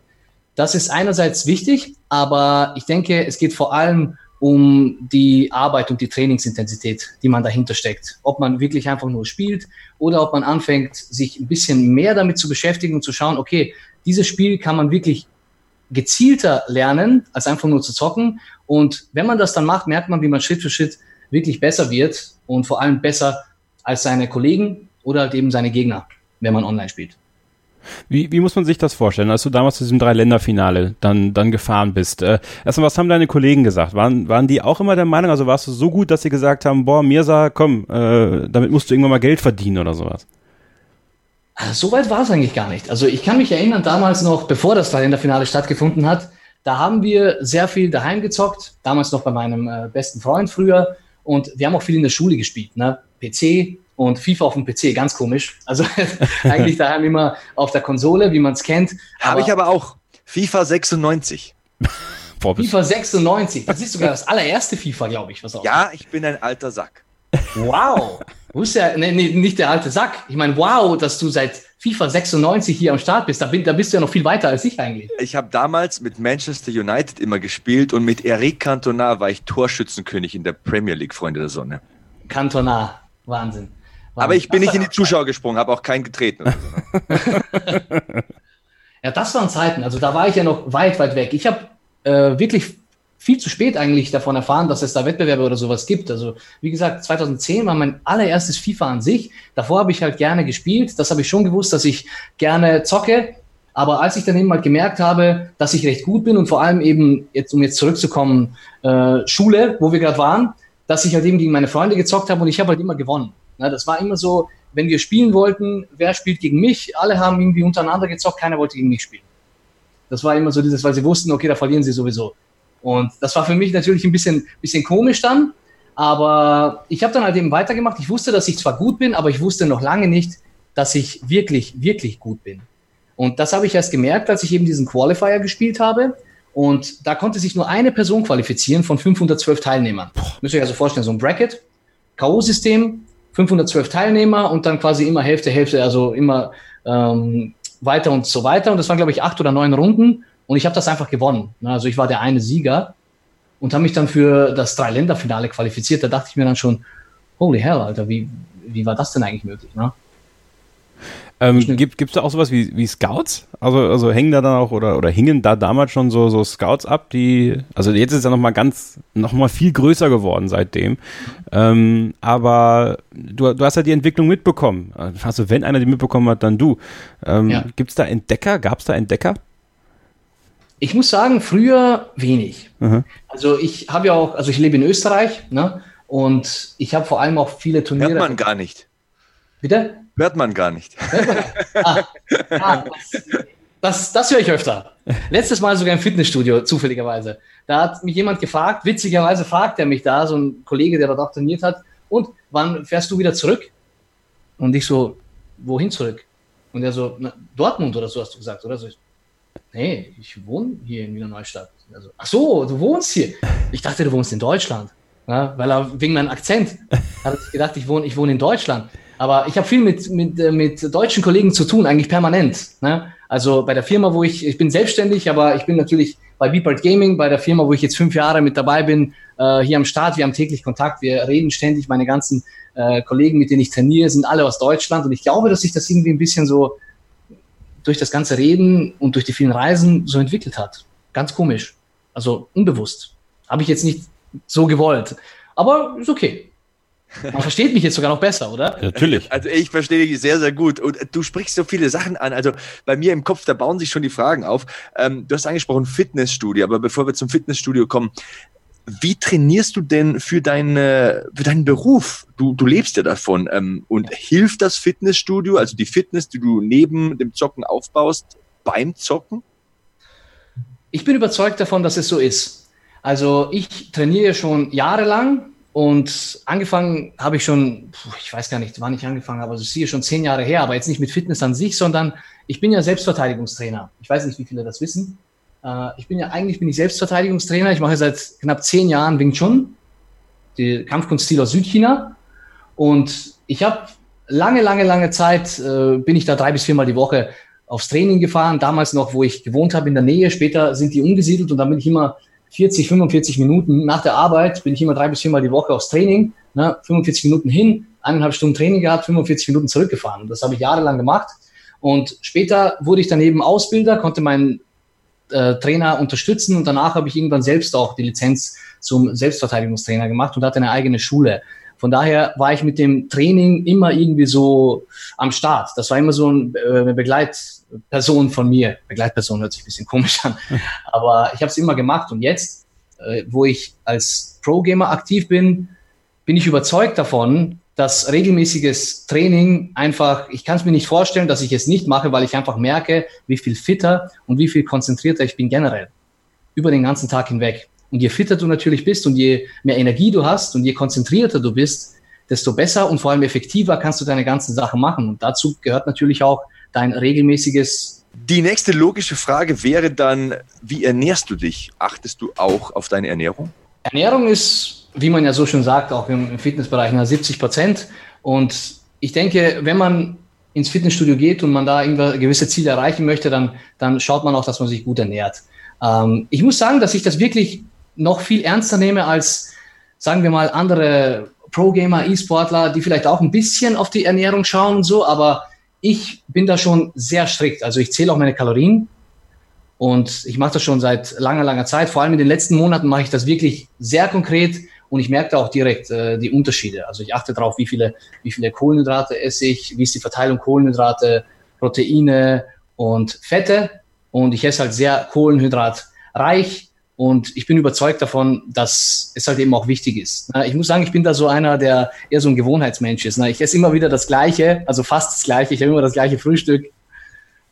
Das ist einerseits wichtig, aber ich denke, es geht vor allem um die Arbeit und die Trainingsintensität, die man dahinter steckt. Ob man wirklich einfach nur spielt oder ob man anfängt, sich ein bisschen mehr damit zu beschäftigen und zu schauen, okay, dieses Spiel kann man wirklich gezielter lernen, als einfach nur zu zocken. Und wenn man das dann macht, merkt man, wie man Schritt für Schritt wirklich besser wird und vor allem besser als seine Kollegen oder halt eben seine Gegner, wenn man online spielt. Wie, wie muss man sich das vorstellen, als du damals zu diesem Drei-Länder-Finale dann, dann gefahren bist? Äh, erstmal, was haben deine Kollegen gesagt? Waren, waren die auch immer der Meinung, also warst du so gut, dass sie gesagt haben, boah, Mirsa, komm, äh, damit musst du irgendwann mal Geld verdienen oder sowas? Also, so weit war es eigentlich gar nicht. Also ich kann mich erinnern, damals noch, bevor das Dreiländerfinale stattgefunden hat, da haben wir sehr viel daheim gezockt, damals noch bei meinem äh, besten Freund früher. Und wir haben auch viel in der Schule gespielt, ne? PC und FIFA auf dem PC, ganz komisch. Also eigentlich daheim immer auf der Konsole, wie man es kennt. Habe ich aber auch. FIFA 96. FIFA 96, das ist sogar das allererste FIFA, glaube ich. Was auch ja, ich bin ein alter Sack. Wow. Du bist ja nee, nee, nicht der alte Sack. Ich meine, wow, dass du seit FIFA 96 hier am Start bist. Da, bin, da bist du ja noch viel weiter als ich eigentlich. Ich habe damals mit Manchester United immer gespielt und mit Eric Cantona war ich Torschützenkönig in der Premier League, Freunde der Sonne. Cantona, Wahnsinn. Aber ich bin nicht in die Zuschauer gesprungen, habe auch keinen getreten. ja, das waren Zeiten. Also da war ich ja noch weit, weit weg. Ich habe äh, wirklich viel zu spät eigentlich davon erfahren, dass es da Wettbewerbe oder sowas gibt. Also wie gesagt, 2010 war mein allererstes FIFA an sich. Davor habe ich halt gerne gespielt. Das habe ich schon gewusst, dass ich gerne zocke. Aber als ich dann eben mal gemerkt habe, dass ich recht gut bin und vor allem eben, jetzt, um jetzt zurückzukommen, äh, Schule, wo wir gerade waren, dass ich halt eben gegen meine Freunde gezockt habe und ich habe halt immer gewonnen. Na, das war immer so, wenn wir spielen wollten, wer spielt gegen mich? Alle haben irgendwie untereinander gezockt, keiner wollte gegen mich spielen. Das war immer so dieses, weil sie wussten, okay, da verlieren sie sowieso. Und das war für mich natürlich ein bisschen, bisschen komisch dann. Aber ich habe dann halt eben weitergemacht. Ich wusste, dass ich zwar gut bin, aber ich wusste noch lange nicht, dass ich wirklich, wirklich gut bin. Und das habe ich erst gemerkt, als ich eben diesen Qualifier gespielt habe. Und da konnte sich nur eine Person qualifizieren von 512 Teilnehmern. Müsst ihr euch also vorstellen, so ein Bracket, K.O.-System, 512 Teilnehmer und dann quasi immer Hälfte, Hälfte, also immer ähm, weiter und so weiter. Und das waren, glaube ich, acht oder neun Runden. Und ich habe das einfach gewonnen. Ne? Also ich war der eine Sieger und habe mich dann für das Dreiländerfinale qualifiziert. Da dachte ich mir dann schon, holy hell, Alter, wie, wie war das denn eigentlich möglich? Ne? Ähm, gibt es da auch sowas wie, wie Scouts? Also, also hängen da dann auch oder, oder hingen da damals schon so, so Scouts ab, die, also jetzt ist es ja nochmal ganz, nochmal viel größer geworden seitdem. Ähm, aber du, du hast ja die Entwicklung mitbekommen. Also wenn einer die mitbekommen hat, dann du. Ähm, ja. Gibt es da Entdecker? Gab es da Entdecker? Ich muss sagen, früher wenig. Mhm. Also ich habe ja auch, also ich lebe in Österreich, ne? Und ich habe vor allem auch viele Turniere. Hört man gar nicht. Bitte? Hört man gar nicht. ah, ah, das, das, höre ich öfter. Letztes Mal sogar im Fitnessstudio, zufälligerweise. Da hat mich jemand gefragt, witzigerweise fragt er mich da, so ein Kollege, der dort auch trainiert hat, und wann fährst du wieder zurück? Und ich so, wohin zurück? Und er so, na, Dortmund oder so hast du gesagt, oder so nee, ich wohne hier in Wiener Neustadt. Also, ach so, du wohnst hier. Ich dachte, du wohnst in Deutschland. Ja, weil er wegen meinem Akzent hat ich gedacht, ich wohne, ich wohne in Deutschland. Aber ich habe viel mit, mit, äh, mit deutschen Kollegen zu tun, eigentlich permanent. Ne? Also bei der Firma, wo ich, ich bin selbstständig, aber ich bin natürlich bei Beepart Gaming, bei der Firma, wo ich jetzt fünf Jahre mit dabei bin, äh, hier am Start. Wir haben täglich Kontakt, wir reden ständig. Meine ganzen äh, Kollegen, mit denen ich trainiere, sind alle aus Deutschland. Und ich glaube, dass sich das irgendwie ein bisschen so durch das ganze Reden und durch die vielen Reisen so entwickelt hat. Ganz komisch. Also unbewusst. Habe ich jetzt nicht so gewollt. Aber ist okay. Man versteht mich jetzt sogar noch besser, oder? Natürlich. Also ich verstehe dich sehr, sehr gut. Und du sprichst so viele Sachen an. Also bei mir im Kopf, da bauen sich schon die Fragen auf. Ähm, du hast angesprochen Fitnessstudio, aber bevor wir zum Fitnessstudio kommen, wie trainierst du denn für, deine, für deinen Beruf? Du, du lebst ja davon. Ähm, und hilft das Fitnessstudio, also die Fitness, die du neben dem Zocken aufbaust, beim Zocken? Ich bin überzeugt davon, dass es so ist. Also ich trainiere schon jahrelang und angefangen habe ich schon, ich weiß gar nicht, wann ich angefangen habe, also es ist hier schon zehn Jahre her, aber jetzt nicht mit Fitness an sich, sondern ich bin ja Selbstverteidigungstrainer. Ich weiß nicht, wie viele das wissen. Äh, ich bin ja eigentlich bin ich Selbstverteidigungstrainer. Ich mache seit knapp zehn Jahren Wing Chun, die Kampfkunststil aus Südchina. Und ich habe lange, lange, lange Zeit äh, bin ich da drei bis viermal die Woche aufs Training gefahren. Damals noch, wo ich gewohnt habe in der Nähe. Später sind die umgesiedelt und dann bin ich immer 40, 45 Minuten nach der Arbeit bin ich immer drei bis viermal die Woche aufs Training. Ne, 45 Minuten hin, eineinhalb Stunden Training gehabt, 45 Minuten zurückgefahren. Das habe ich jahrelang gemacht. Und später wurde ich daneben Ausbilder, konnte meinen äh, Trainer unterstützen und danach habe ich irgendwann selbst auch die Lizenz zum Selbstverteidigungstrainer gemacht und hatte eine eigene Schule. Von daher war ich mit dem Training immer irgendwie so am Start. Das war immer so äh, eine Begleitperson von mir. Begleitperson hört sich ein bisschen komisch an, aber ich habe es immer gemacht. Und jetzt, äh, wo ich als Pro-Gamer aktiv bin, bin ich überzeugt davon, dass regelmäßiges Training einfach, ich kann es mir nicht vorstellen, dass ich es nicht mache, weil ich einfach merke, wie viel fitter und wie viel konzentrierter ich bin generell über den ganzen Tag hinweg. Und je fitter du natürlich bist und je mehr Energie du hast und je konzentrierter du bist, desto besser und vor allem effektiver kannst du deine ganzen Sachen machen. Und dazu gehört natürlich auch dein regelmäßiges. Die nächste logische Frage wäre dann, wie ernährst du dich? Achtest du auch auf deine Ernährung? Ernährung ist, wie man ja so schon sagt, auch im Fitnessbereich 70 Prozent. Und ich denke, wenn man ins Fitnessstudio geht und man da gewisse Ziele erreichen möchte, dann, dann schaut man auch, dass man sich gut ernährt. Ähm, ich muss sagen, dass ich das wirklich noch viel ernster nehme als, sagen wir mal, andere Pro-Gamer, E-Sportler, die vielleicht auch ein bisschen auf die Ernährung schauen und so, aber ich bin da schon sehr strikt. Also ich zähle auch meine Kalorien und ich mache das schon seit langer, langer Zeit. Vor allem in den letzten Monaten mache ich das wirklich sehr konkret und ich merke da auch direkt äh, die Unterschiede. Also ich achte darauf, wie viele, wie viele Kohlenhydrate esse ich, wie ist die Verteilung Kohlenhydrate, Proteine und Fette und ich esse halt sehr kohlenhydratreich und ich bin überzeugt davon, dass es halt eben auch wichtig ist. Ich muss sagen, ich bin da so einer, der eher so ein Gewohnheitsmensch ist. Ich esse immer wieder das Gleiche, also fast das Gleiche. Ich habe immer das gleiche Frühstück.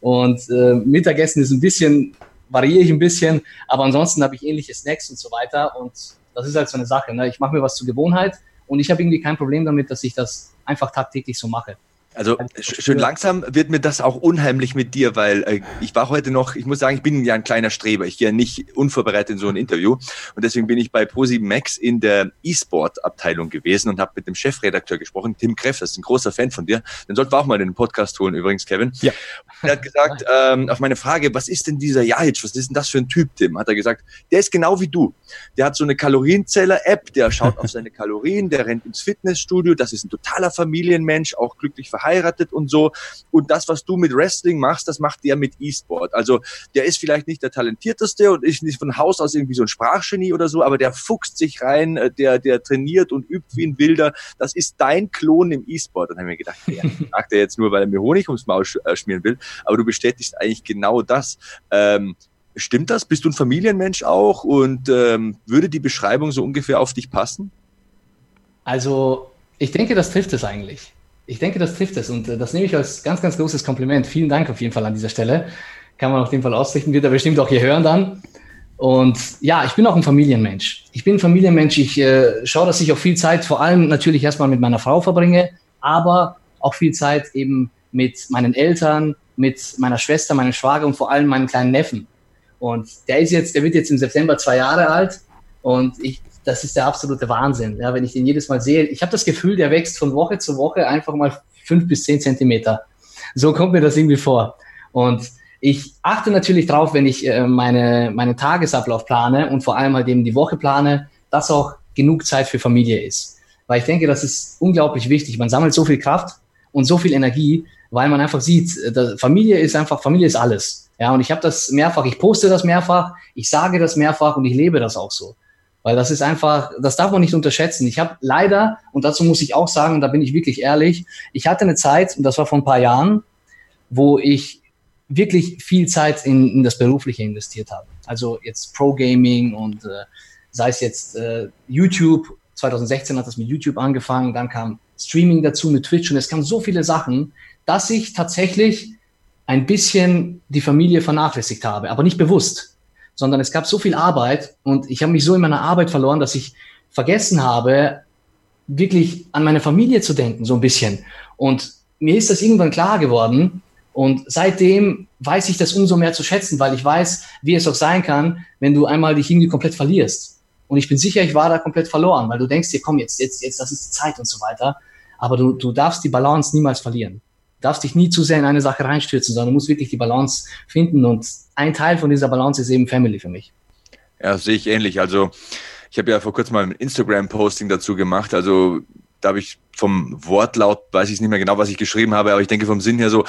Und äh, Mittagessen ist ein bisschen, variiere ich ein bisschen, aber ansonsten habe ich ähnliche Snacks und so weiter. Und das ist halt so eine Sache. Ne? Ich mache mir was zur Gewohnheit und ich habe irgendwie kein Problem damit, dass ich das einfach tagtäglich so mache. Also schön langsam wird mir das auch unheimlich mit dir, weil äh, ich war heute noch, ich muss sagen, ich bin ja ein kleiner Streber. Ich gehe ja nicht unvorbereitet in so ein Interview und deswegen bin ich bei Posi Max in der E-Sport-Abteilung gewesen und habe mit dem Chefredakteur gesprochen, Tim Kreff, das ist ein großer Fan von dir. Den sollten wir auch mal in den Podcast holen übrigens, Kevin. Ja. Er hat gesagt, ähm, auf meine Frage, was ist denn dieser Jahic, was ist denn das für ein Typ, Tim? Hat er gesagt, der ist genau wie du. Der hat so eine Kalorienzähler-App, der schaut auf seine Kalorien, der rennt ins Fitnessstudio, das ist ein totaler Familienmensch, auch glücklich verheiratet verheiratet und so. Und das, was du mit Wrestling machst, das macht der mit E-Sport. Also der ist vielleicht nicht der talentierteste und ist nicht von Haus aus irgendwie so ein Sprachgenie oder so, aber der fuchst sich rein, äh, der, der trainiert und übt wie ein Wilder. Das ist dein Klon im E-Sport. Dann haben wir gedacht, ja, sagt er jetzt nur, weil er mir Honig ums Maul äh, schmieren will. Aber du bestätigst eigentlich genau das. Ähm, Stimmt das? Bist du ein Familienmensch auch? Und ähm, würde die Beschreibung so ungefähr auf dich passen? Also, ich denke, das trifft es eigentlich. Ich denke, das trifft es und äh, das nehme ich als ganz, ganz großes Kompliment. Vielen Dank auf jeden Fall an dieser Stelle. Kann man auf jeden Fall ausrichten, wird er bestimmt auch hier hören dann. Und ja, ich bin auch ein Familienmensch. Ich bin ein Familienmensch. Ich äh, schaue, dass ich auch viel Zeit, vor allem natürlich erstmal mit meiner Frau verbringe, aber auch viel Zeit eben mit meinen Eltern, mit meiner Schwester, meinem Schwager und vor allem meinem kleinen Neffen. Und der ist jetzt, der wird jetzt im September zwei Jahre alt und ich das ist der absolute Wahnsinn. Ja, wenn ich den jedes Mal sehe, ich habe das Gefühl, der wächst von Woche zu Woche einfach mal fünf bis zehn Zentimeter. So kommt mir das irgendwie vor. Und ich achte natürlich drauf, wenn ich äh, meine, meinen Tagesablauf plane und vor allem halt eben die Woche plane, dass auch genug Zeit für Familie ist. Weil ich denke, das ist unglaublich wichtig. Man sammelt so viel Kraft und so viel Energie, weil man einfach sieht, äh, Familie ist einfach, Familie ist alles. Ja, und ich habe das mehrfach, ich poste das mehrfach, ich sage das mehrfach und ich lebe das auch so. Weil das ist einfach, das darf man nicht unterschätzen. Ich habe leider, und dazu muss ich auch sagen, da bin ich wirklich ehrlich, ich hatte eine Zeit, und das war vor ein paar Jahren, wo ich wirklich viel Zeit in, in das Berufliche investiert habe. Also jetzt Pro-Gaming und äh, sei es jetzt äh, YouTube, 2016 hat das mit YouTube angefangen, dann kam Streaming dazu mit Twitch und es kamen so viele Sachen, dass ich tatsächlich ein bisschen die Familie vernachlässigt habe, aber nicht bewusst sondern es gab so viel Arbeit und ich habe mich so in meiner Arbeit verloren, dass ich vergessen habe, wirklich an meine Familie zu denken, so ein bisschen. Und mir ist das irgendwann klar geworden. Und seitdem weiß ich das umso mehr zu schätzen, weil ich weiß, wie es auch sein kann, wenn du einmal dich irgendwie komplett verlierst. Und ich bin sicher, ich war da komplett verloren, weil du denkst dir, komm, jetzt, jetzt, jetzt, das ist die Zeit und so weiter. Aber du, du darfst die Balance niemals verlieren darfst dich nie zu sehr in eine Sache reinstürzen, sondern du musst wirklich die Balance finden. Und ein Teil von dieser Balance ist eben Family für mich. Ja, sehe ich ähnlich. Also ich habe ja vor kurzem mal ein Instagram-Posting dazu gemacht. Also da habe ich vom Wortlaut, weiß ich nicht mehr genau, was ich geschrieben habe, aber ich denke vom Sinn her so,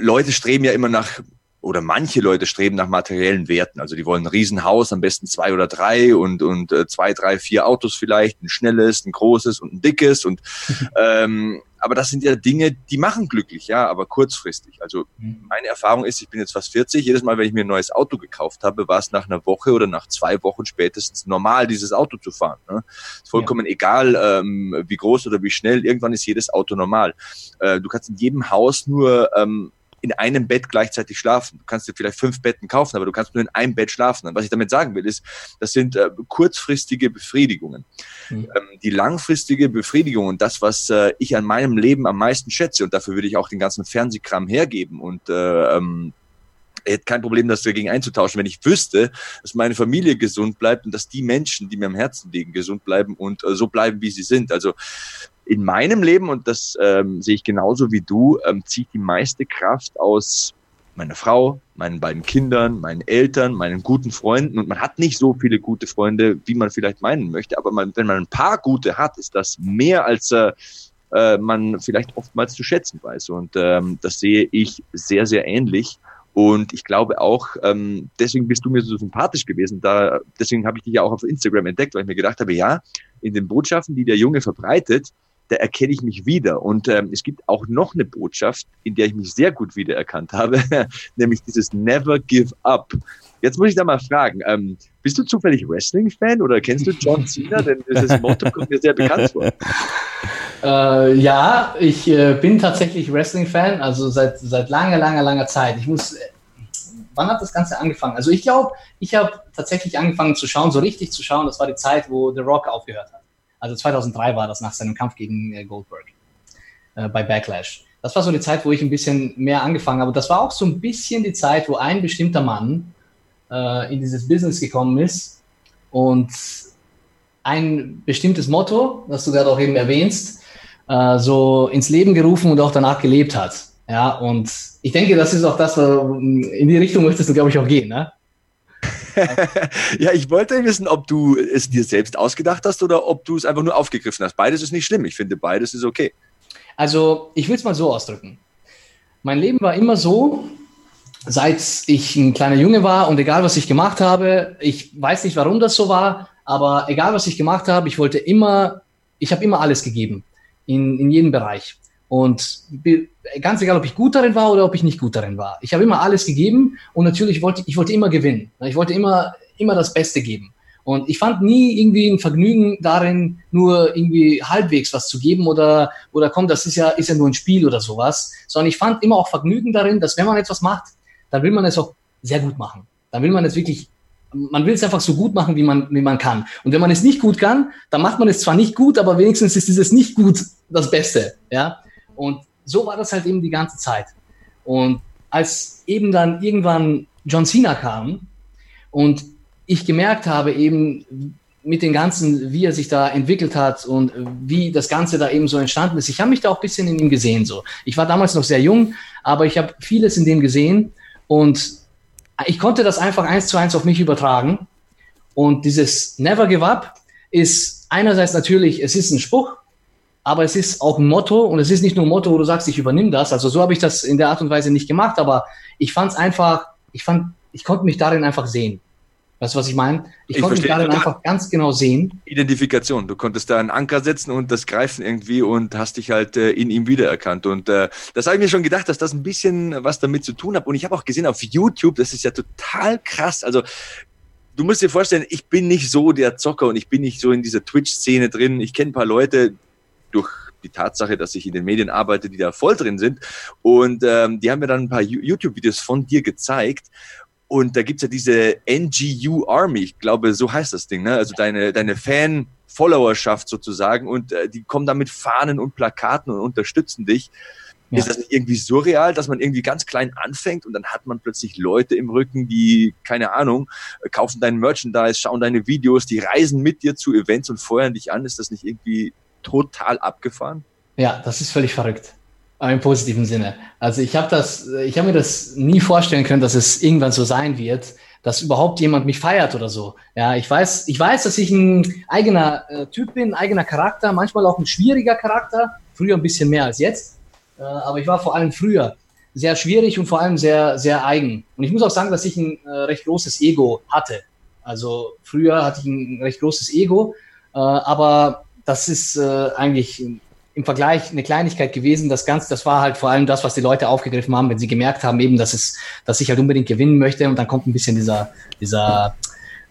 Leute streben ja immer nach oder manche Leute streben nach materiellen Werten. Also die wollen ein Riesenhaus, am besten zwei oder drei und, und äh, zwei, drei, vier Autos vielleicht, ein schnelles, ein großes und ein dickes. Und ähm, aber das sind ja Dinge, die machen glücklich, ja, aber kurzfristig. Also mhm. meine Erfahrung ist, ich bin jetzt fast 40, jedes Mal, wenn ich mir ein neues Auto gekauft habe, war es nach einer Woche oder nach zwei Wochen spätestens normal, dieses Auto zu fahren. Ne? Ist vollkommen ja. egal, ähm, wie groß oder wie schnell, irgendwann ist jedes Auto normal. Äh, du kannst in jedem Haus nur ähm, in einem Bett gleichzeitig schlafen. Du kannst dir vielleicht fünf Betten kaufen, aber du kannst nur in einem Bett schlafen. Und was ich damit sagen will, ist, das sind äh, kurzfristige Befriedigungen. Mhm. Ähm, die langfristige Befriedigung und das, was äh, ich an meinem Leben am meisten schätze, und dafür würde ich auch den ganzen Fernsehkram hergeben und äh, ähm, hätte kein Problem, das dagegen einzutauschen, wenn ich wüsste, dass meine Familie gesund bleibt und dass die Menschen, die mir am Herzen liegen, gesund bleiben und äh, so bleiben, wie sie sind. Also in meinem Leben, und das ähm, sehe ich genauso wie du, ähm, zieht die meiste Kraft aus meiner Frau, meinen beiden Kindern, meinen Eltern, meinen guten Freunden. Und man hat nicht so viele gute Freunde, wie man vielleicht meinen möchte. Aber man, wenn man ein paar gute hat, ist das mehr, als äh, äh, man vielleicht oftmals zu schätzen weiß. Und ähm, das sehe ich sehr, sehr ähnlich. Und ich glaube auch, ähm, deswegen bist du mir so sympathisch gewesen. Da, deswegen habe ich dich ja auch auf Instagram entdeckt, weil ich mir gedacht habe, ja, in den Botschaften, die der Junge verbreitet, da erkenne ich mich wieder. Und ähm, es gibt auch noch eine Botschaft, in der ich mich sehr gut wiedererkannt habe, nämlich dieses Never Give Up. Jetzt muss ich da mal fragen, ähm, bist du zufällig Wrestling-Fan oder kennst du John Cena? Denn dieses Motto kommt mir sehr bekannt vor. Äh, ja, ich äh, bin tatsächlich Wrestling-Fan, also seit, seit langer, langer, langer Zeit. Ich muss, wann hat das Ganze angefangen? Also ich glaube, ich habe tatsächlich angefangen zu schauen, so richtig zu schauen. Das war die Zeit, wo The Rock aufgehört hat. Also 2003 war das nach seinem Kampf gegen äh, Goldberg äh, bei Backlash. Das war so eine Zeit, wo ich ein bisschen mehr angefangen habe. Das war auch so ein bisschen die Zeit, wo ein bestimmter Mann äh, in dieses Business gekommen ist und ein bestimmtes Motto, das du gerade auch eben erwähnst, äh, so ins Leben gerufen und auch danach gelebt hat. Ja, und ich denke, das ist auch das, in die Richtung möchtest du, glaube ich, auch gehen, ne? ja, ich wollte wissen, ob du es dir selbst ausgedacht hast oder ob du es einfach nur aufgegriffen hast. Beides ist nicht schlimm. Ich finde, beides ist okay. Also, ich will es mal so ausdrücken. Mein Leben war immer so, seit ich ein kleiner Junge war und egal was ich gemacht habe, ich weiß nicht, warum das so war, aber egal was ich gemacht habe, ich wollte immer, ich habe immer alles gegeben in, in jedem Bereich. Und ganz egal, ob ich gut darin war oder ob ich nicht gut darin war. Ich habe immer alles gegeben und natürlich wollte ich wollte immer gewinnen. Ich wollte immer, immer das Beste geben. Und ich fand nie irgendwie ein Vergnügen darin, nur irgendwie halbwegs was zu geben oder, oder komm, das ist ja, ist ja nur ein Spiel oder sowas. Sondern ich fand immer auch Vergnügen darin, dass wenn man etwas macht, dann will man es auch sehr gut machen. Dann will man es wirklich, man will es einfach so gut machen, wie man, wie man kann. Und wenn man es nicht gut kann, dann macht man es zwar nicht gut, aber wenigstens ist dieses nicht gut das Beste, ja. Und so war das halt eben die ganze Zeit. Und als eben dann irgendwann John Cena kam und ich gemerkt habe eben mit den ganzen, wie er sich da entwickelt hat und wie das Ganze da eben so entstanden ist. Ich habe mich da auch ein bisschen in ihm gesehen. So, ich war damals noch sehr jung, aber ich habe vieles in dem gesehen und ich konnte das einfach eins zu eins auf mich übertragen. Und dieses Never Give Up ist einerseits natürlich, es ist ein Spruch, aber es ist auch ein Motto und es ist nicht nur ein Motto, wo du sagst, ich übernehme das. Also so habe ich das in der Art und Weise nicht gemacht, aber ich fand es einfach, ich fand, ich konnte mich darin einfach sehen. Weißt du, was ich meine? Ich, ich konnte mich darin einfach ganz genau sehen. Identifikation. Du konntest da einen Anker setzen und das greifen irgendwie und hast dich halt äh, in ihm wiedererkannt. Und äh, das habe ich mir schon gedacht, dass das ein bisschen was damit zu tun hat. Und ich habe auch gesehen auf YouTube, das ist ja total krass. Also du musst dir vorstellen, ich bin nicht so der Zocker und ich bin nicht so in dieser Twitch-Szene drin. Ich kenne ein paar Leute, durch die Tatsache, dass ich in den Medien arbeite, die da voll drin sind. Und ähm, die haben mir dann ein paar YouTube-Videos von dir gezeigt. Und da gibt's ja diese NGU Army, ich glaube, so heißt das Ding, ne? Also deine, deine Fan- Followerschaft sozusagen und äh, die kommen da mit Fahnen und Plakaten und unterstützen dich. Ja. Ist das nicht irgendwie surreal, dass man irgendwie ganz klein anfängt und dann hat man plötzlich Leute im Rücken, die, keine Ahnung, kaufen dein Merchandise, schauen deine Videos, die reisen mit dir zu Events und feuern dich an. Ist das nicht irgendwie total abgefahren? Ja, das ist völlig verrückt. Aber im positiven Sinne. Also ich habe das, ich habe mir das nie vorstellen können, dass es irgendwann so sein wird, dass überhaupt jemand mich feiert oder so. Ja, ich weiß, ich weiß, dass ich ein eigener äh, Typ bin, ein eigener Charakter, manchmal auch ein schwieriger Charakter. Früher ein bisschen mehr als jetzt, äh, aber ich war vor allem früher sehr schwierig und vor allem sehr, sehr eigen. Und ich muss auch sagen, dass ich ein äh, recht großes Ego hatte. Also früher hatte ich ein recht großes Ego, äh, aber das ist äh, eigentlich im Vergleich eine Kleinigkeit gewesen. Das Ganze, das war halt vor allem das, was die Leute aufgegriffen haben, wenn sie gemerkt haben, eben, dass es, dass ich halt unbedingt gewinnen möchte. Und dann kommt ein bisschen dieser, dieser,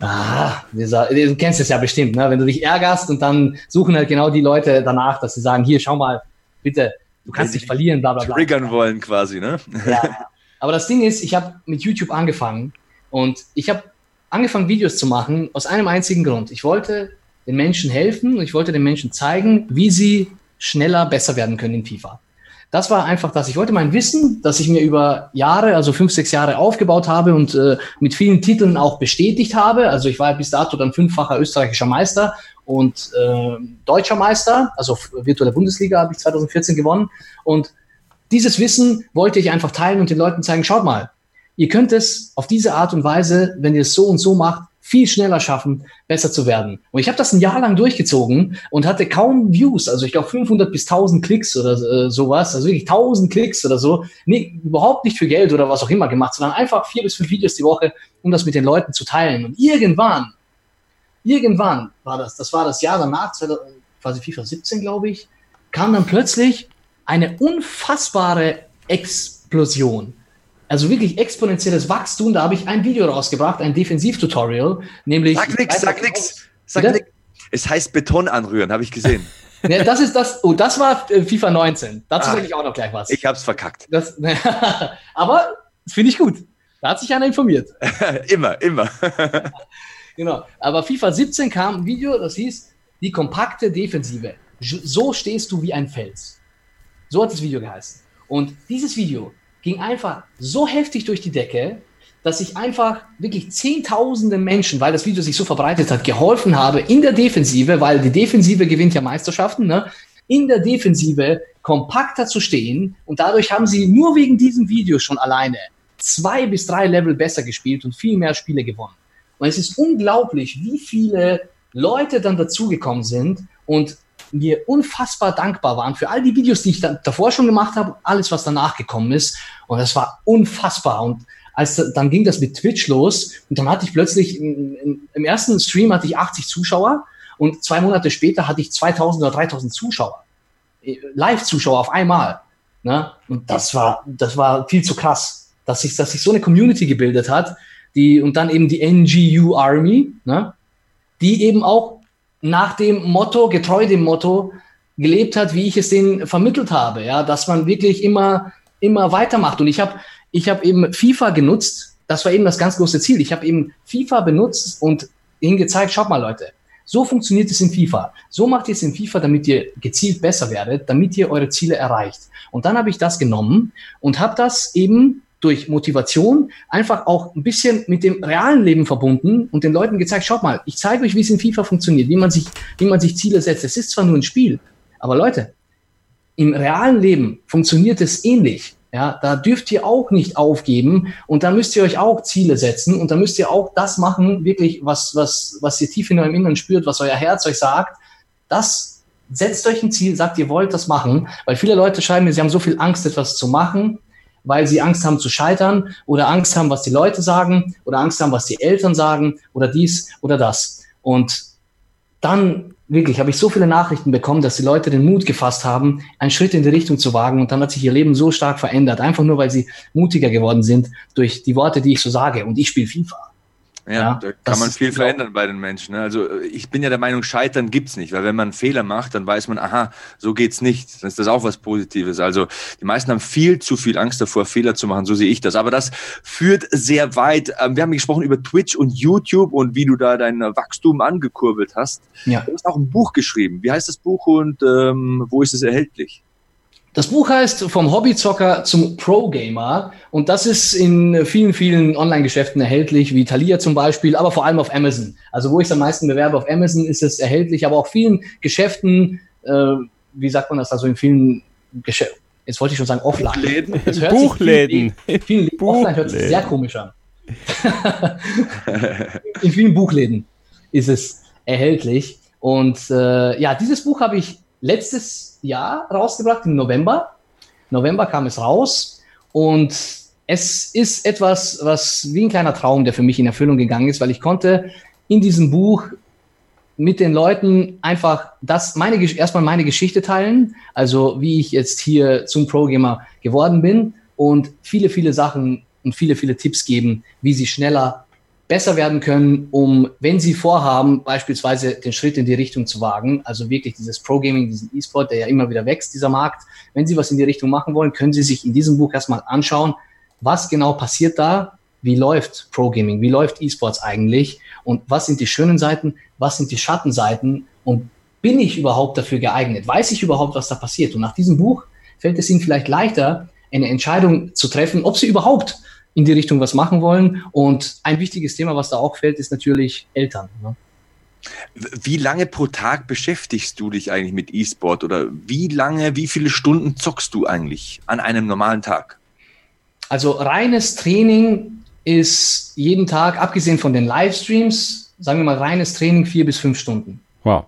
ah, dieser, du kennst es ja bestimmt, ne? Wenn du dich ärgerst und dann suchen halt genau die Leute danach, dass sie sagen, hier, schau mal, bitte, du kannst nicht verlieren, bla bla bla. Triggern wollen quasi, ne? Ja. Aber das Ding ist, ich habe mit YouTube angefangen und ich habe angefangen, Videos zu machen aus einem einzigen Grund. Ich wollte den Menschen helfen und ich wollte den Menschen zeigen, wie sie schneller besser werden können in FIFA. Das war einfach das. Ich wollte mein Wissen, das ich mir über Jahre, also fünf, sechs Jahre aufgebaut habe und äh, mit vielen Titeln auch bestätigt habe. Also ich war bis dato dann fünffacher österreichischer Meister und äh, deutscher Meister, also virtuelle Bundesliga habe ich 2014 gewonnen. Und dieses Wissen wollte ich einfach teilen und den Leuten zeigen, schaut mal, ihr könnt es auf diese Art und Weise, wenn ihr es so und so macht, viel schneller schaffen, besser zu werden. Und ich habe das ein Jahr lang durchgezogen und hatte kaum Views, also ich glaube 500 bis 1000 Klicks oder äh, sowas, also wirklich 1000 Klicks oder so. Nee, überhaupt nicht für Geld oder was auch immer gemacht, sondern einfach vier bis fünf Videos die Woche, um das mit den Leuten zu teilen. Und irgendwann, irgendwann war das, das war das Jahr danach, quasi FIFA 17, glaube ich, kam dann plötzlich eine unfassbare Explosion also wirklich exponentielles Wachstum. Da habe ich ein Video rausgebracht, ein Defensiv-Tutorial, nämlich. Sag nix, sag nix, sag nix. Es heißt Beton anrühren, habe ich gesehen. ja, das ist das, oh, das war äh, FIFA 19. Dazu ah, sage ich auch noch gleich was. Ich habe es verkackt. Das, aber finde ich gut. Da hat sich einer informiert. immer, immer. genau. Aber FIFA 17 kam ein Video, das hieß die kompakte Defensive. So stehst du wie ein Fels. So hat das Video geheißen. Und dieses Video ging einfach so heftig durch die Decke, dass ich einfach wirklich zehntausende Menschen, weil das Video sich so verbreitet hat, geholfen habe in der Defensive, weil die Defensive gewinnt ja Meisterschaften, ne? in der Defensive kompakter zu stehen. Und dadurch haben sie nur wegen diesem Video schon alleine zwei bis drei Level besser gespielt und viel mehr Spiele gewonnen. Und es ist unglaublich, wie viele Leute dann dazugekommen sind und mir unfassbar dankbar waren für all die Videos, die ich dann davor schon gemacht habe, alles, was danach gekommen ist. Und das war unfassbar. Und als dann ging das mit Twitch los und dann hatte ich plötzlich im, im ersten Stream hatte ich 80 Zuschauer und zwei Monate später hatte ich 2000 oder 3000 Zuschauer. Äh, Live-Zuschauer auf einmal. Ne? Und das war, das war viel zu krass, dass sich, dass sich so eine Community gebildet hat, die, und dann eben die NGU Army, ne? die eben auch nach dem Motto, getreu dem Motto, gelebt hat, wie ich es denen vermittelt habe, ja, dass man wirklich immer, immer weitermacht. Und ich habe ich hab eben FIFA genutzt, das war eben das ganz große Ziel. Ich habe eben FIFA benutzt und ihnen gezeigt, schaut mal Leute, so funktioniert es in FIFA. So macht ihr es in FIFA, damit ihr gezielt besser werdet, damit ihr eure Ziele erreicht. Und dann habe ich das genommen und habe das eben durch Motivation einfach auch ein bisschen mit dem realen Leben verbunden und den Leuten gezeigt, schaut mal, ich zeige euch, wie es in FIFA funktioniert, wie man sich, wie man sich Ziele setzt. Es ist zwar nur ein Spiel, aber Leute, im realen Leben funktioniert es ähnlich. Ja, da dürft ihr auch nicht aufgeben und da müsst ihr euch auch Ziele setzen und da müsst ihr auch das machen, wirklich, was, was, was ihr tief in eurem Inneren spürt, was euer Herz euch sagt. Das setzt euch ein Ziel, sagt, ihr wollt das machen, weil viele Leute schreiben mir, sie haben so viel Angst, etwas zu machen, weil sie Angst haben zu scheitern oder Angst haben, was die Leute sagen oder Angst haben, was die Eltern sagen oder dies oder das. Und dann wirklich habe ich so viele Nachrichten bekommen, dass die Leute den Mut gefasst haben, einen Schritt in die Richtung zu wagen und dann hat sich ihr Leben so stark verändert, einfach nur weil sie mutiger geworden sind durch die Worte, die ich so sage. Und ich spiele FIFA. Ja, ja, da kann man viel verändern bei den Menschen. Ne? Also äh, ich bin ja der Meinung, Scheitern gibt's nicht, weil wenn man einen Fehler macht, dann weiß man, aha, so geht's nicht. Dann ist das auch was Positives. Also die meisten haben viel zu viel Angst davor, Fehler zu machen, so sehe ich das. Aber das führt sehr weit. Ähm, wir haben gesprochen über Twitch und YouTube und wie du da dein Wachstum angekurbelt hast. Ja. Du hast auch ein Buch geschrieben. Wie heißt das Buch und ähm, wo ist es erhältlich? Das Buch heißt Vom Hobbyzocker zum Pro-Gamer und das ist in vielen, vielen Online-Geschäften erhältlich, wie Thalia zum Beispiel, aber vor allem auf Amazon. Also wo ich es am meisten bewerbe, auf Amazon ist es erhältlich, aber auch vielen Geschäften, äh, wie sagt man das, also in vielen Geschäften, jetzt wollte ich schon sagen offline. Buchläden. Buchläden. Vielen, vielen Buchläden. Offline hört sich sehr komisch an. in vielen Buchläden ist es erhältlich. Und äh, ja, dieses Buch habe ich letztes Jahr rausgebracht, im November. November kam es raus Und es ist etwas, was wie ein kleiner Traum, der für mich in Erfüllung gegangen ist, weil ich konnte in diesem Buch mit den Leuten einfach das meine erstmal meine Geschichte teilen, also wie ich jetzt hier zum Pro Gamer geworden bin und viele viele Sachen und viele viele Tipps geben, wie sie schneller besser werden können, um wenn sie vorhaben, beispielsweise den Schritt in die Richtung zu wagen, also wirklich dieses Pro Gaming, diesen E-Sport, der ja immer wieder wächst, dieser Markt, wenn sie was in die Richtung machen wollen, können sie sich in diesem Buch erstmal anschauen, was genau passiert da, wie läuft Pro Gaming, wie läuft E-Sports eigentlich und was sind die schönen Seiten, was sind die Schattenseiten und bin ich überhaupt dafür geeignet? Weiß ich überhaupt, was da passiert? Und nach diesem Buch fällt es ihnen vielleicht leichter, eine Entscheidung zu treffen, ob sie überhaupt in die Richtung was machen wollen. Und ein wichtiges Thema, was da auch fällt, ist natürlich Eltern. Ne? Wie lange pro Tag beschäftigst du dich eigentlich mit E-Sport oder wie lange, wie viele Stunden zockst du eigentlich an einem normalen Tag? Also reines Training ist jeden Tag, abgesehen von den Livestreams, sagen wir mal reines Training vier bis fünf Stunden. Wow.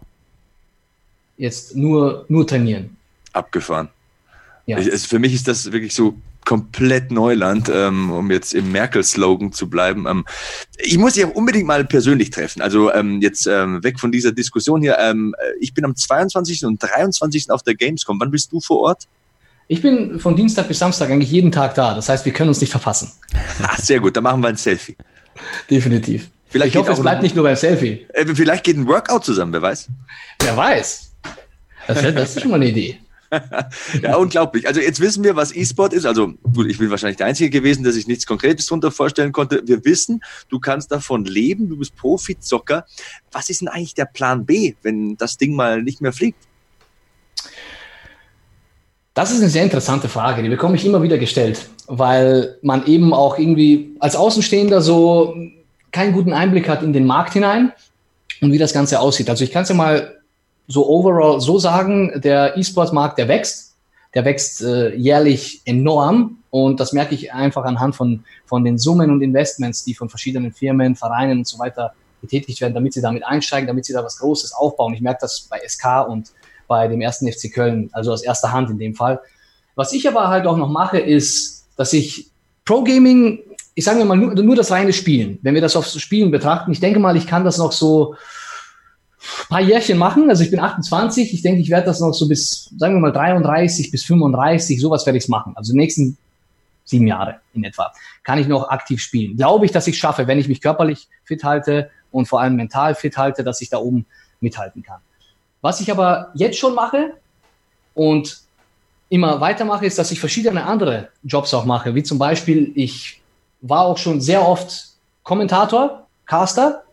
Jetzt nur, nur trainieren. Abgefahren. Ja. Ich, also für mich ist das wirklich so komplett Neuland, ähm, um jetzt im Merkel-Slogan zu bleiben. Ähm, ich muss dich auch unbedingt mal persönlich treffen. Also ähm, jetzt ähm, weg von dieser Diskussion hier. Ähm, ich bin am 22. und 23. auf der Gamescom. Wann bist du vor Ort? Ich bin von Dienstag bis Samstag eigentlich jeden Tag da. Das heißt, wir können uns nicht verpassen. Ach, sehr gut, dann machen wir ein Selfie. Definitiv. Vielleicht ich hoffe, es bleibt nicht nur beim Selfie. Äh, vielleicht geht ein Workout zusammen, wer weiß. Wer weiß. Das, das ist schon mal eine Idee. ja, unglaublich. Also jetzt wissen wir, was E-Sport ist. Also gut, ich bin wahrscheinlich der Einzige gewesen, der sich nichts Konkretes darunter vorstellen konnte. Wir wissen, du kannst davon leben, du bist Profi-Zocker. Was ist denn eigentlich der Plan B, wenn das Ding mal nicht mehr fliegt? Das ist eine sehr interessante Frage, die bekomme ich immer wieder gestellt, weil man eben auch irgendwie als Außenstehender so keinen guten Einblick hat in den Markt hinein und wie das Ganze aussieht. Also ich kann es ja mal so overall so sagen, der E-Sports-Markt, der wächst, der wächst äh, jährlich enorm und das merke ich einfach anhand von, von den Summen und Investments, die von verschiedenen Firmen, Vereinen und so weiter getätigt werden, damit sie damit einsteigen, damit sie da was Großes aufbauen. Ich merke das bei SK und bei dem ersten FC Köln, also aus erster Hand in dem Fall. Was ich aber halt auch noch mache, ist, dass ich Pro Gaming, ich sage mal nur, nur das reine Spielen, wenn wir das auf Spielen betrachten, ich denke mal, ich kann das noch so paar Jährchen machen. Also ich bin 28, ich denke, ich werde das noch so bis, sagen wir mal, 33 bis 35, sowas werde ich machen. Also die nächsten sieben Jahre in etwa. Kann ich noch aktiv spielen. Glaube ich, dass ich schaffe, wenn ich mich körperlich fit halte und vor allem mental fit halte, dass ich da oben mithalten kann. Was ich aber jetzt schon mache und immer weitermache, ist, dass ich verschiedene andere Jobs auch mache. Wie zum Beispiel, ich war auch schon sehr oft Kommentator, Caster.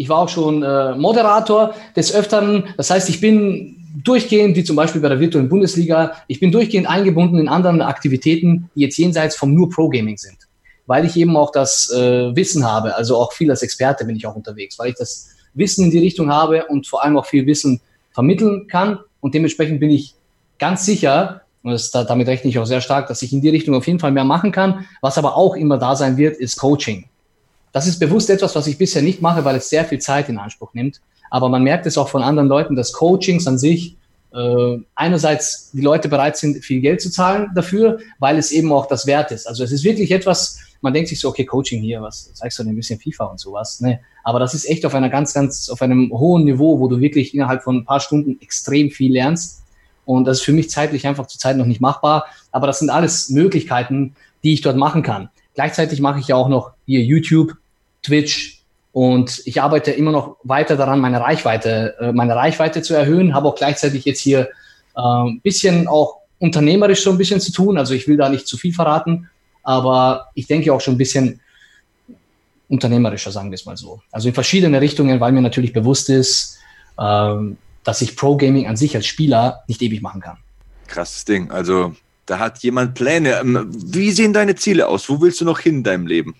Ich war auch schon äh, Moderator des Öfteren. Das heißt, ich bin durchgehend, wie zum Beispiel bei der virtuellen Bundesliga, ich bin durchgehend eingebunden in anderen Aktivitäten, die jetzt jenseits vom nur Pro Gaming sind. Weil ich eben auch das äh, Wissen habe, also auch viel als Experte bin ich auch unterwegs, weil ich das Wissen in die Richtung habe und vor allem auch viel Wissen vermitteln kann. Und dementsprechend bin ich ganz sicher, und das, damit rechne ich auch sehr stark, dass ich in die Richtung auf jeden Fall mehr machen kann. Was aber auch immer da sein wird, ist Coaching. Das ist bewusst etwas, was ich bisher nicht mache, weil es sehr viel Zeit in Anspruch nimmt. Aber man merkt es auch von anderen Leuten, dass Coachings an sich äh, einerseits die Leute bereit sind, viel Geld zu zahlen dafür, weil es eben auch das wert ist. Also es ist wirklich etwas, man denkt sich so, okay, Coaching hier, was zeigst du denn ein bisschen FIFA und sowas? Ne? Aber das ist echt auf einer ganz, ganz, auf einem hohen Niveau, wo du wirklich innerhalb von ein paar Stunden extrem viel lernst. Und das ist für mich zeitlich einfach zurzeit noch nicht machbar. Aber das sind alles Möglichkeiten, die ich dort machen kann. Gleichzeitig mache ich ja auch noch hier YouTube, Twitch und ich arbeite immer noch weiter daran, meine Reichweite, äh, meine Reichweite zu erhöhen. Habe auch gleichzeitig jetzt hier ein bisschen auch unternehmerisch so ein bisschen zu tun. Also ich will da nicht zu viel verraten, aber ich denke auch schon ein bisschen unternehmerischer, sagen wir es mal so. Also in verschiedene Richtungen, weil mir natürlich bewusst ist, ähm, dass ich Pro Gaming an sich als Spieler nicht ewig machen kann. Krasses Ding. Also da hat jemand Pläne. Ähm, wie sehen deine Ziele aus? Wo willst du noch hin in deinem Leben?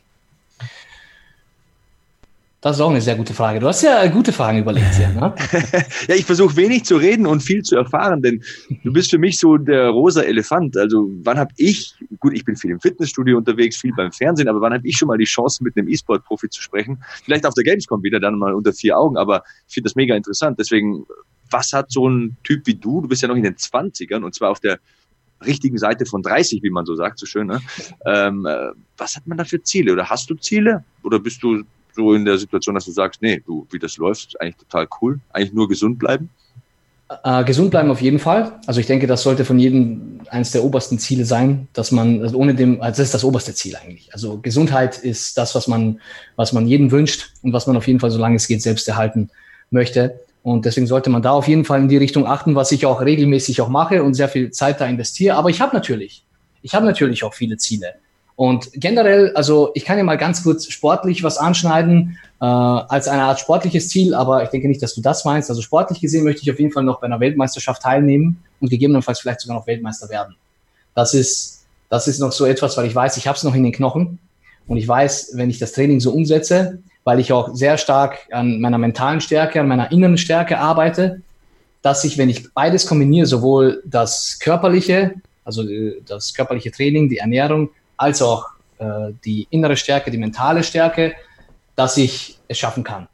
Das ist auch eine sehr gute Frage. Du hast ja gute Fragen überlegt. Hier, ne? ja, ich versuche wenig zu reden und viel zu erfahren, denn du bist für mich so der rosa Elefant. Also wann habe ich, gut, ich bin viel im Fitnessstudio unterwegs, viel beim Fernsehen, aber wann habe ich schon mal die Chance, mit einem E-Sport-Profi zu sprechen? Vielleicht auf der Gamescom wieder, dann mal unter vier Augen, aber ich finde das mega interessant. Deswegen, was hat so ein Typ wie du, du bist ja noch in den 20ern und zwar auf der richtigen Seite von 30, wie man so sagt, so schön. Ne? Ähm, äh, was hat man da für Ziele? Oder hast du Ziele? Oder bist du so in der Situation, dass du sagst, nee, du, wie das läuft, ist eigentlich total cool. Eigentlich nur gesund bleiben? Äh, gesund bleiben auf jeden Fall. Also ich denke, das sollte von jedem eines der obersten Ziele sein, dass man also ohne dem, also das ist das oberste Ziel eigentlich. Also Gesundheit ist das, was man, was man jedem wünscht und was man auf jeden Fall, solange es geht, selbst erhalten möchte. Und deswegen sollte man da auf jeden Fall in die Richtung achten, was ich auch regelmäßig auch mache und sehr viel Zeit da investiere. Aber ich habe natürlich, ich habe natürlich auch viele Ziele. Und generell, also ich kann ja mal ganz kurz sportlich was anschneiden, äh, als eine Art sportliches Ziel, aber ich denke nicht, dass du das meinst. Also sportlich gesehen möchte ich auf jeden Fall noch bei einer Weltmeisterschaft teilnehmen und gegebenenfalls vielleicht sogar noch Weltmeister werden. Das ist, das ist noch so etwas, weil ich weiß, ich habe es noch in den Knochen und ich weiß, wenn ich das Training so umsetze, weil ich auch sehr stark an meiner mentalen Stärke, an meiner inneren Stärke arbeite, dass ich, wenn ich beides kombiniere, sowohl das körperliche, also äh, das körperliche Training, die Ernährung, als auch äh, die innere Stärke, die mentale Stärke, dass ich es schaffen kann.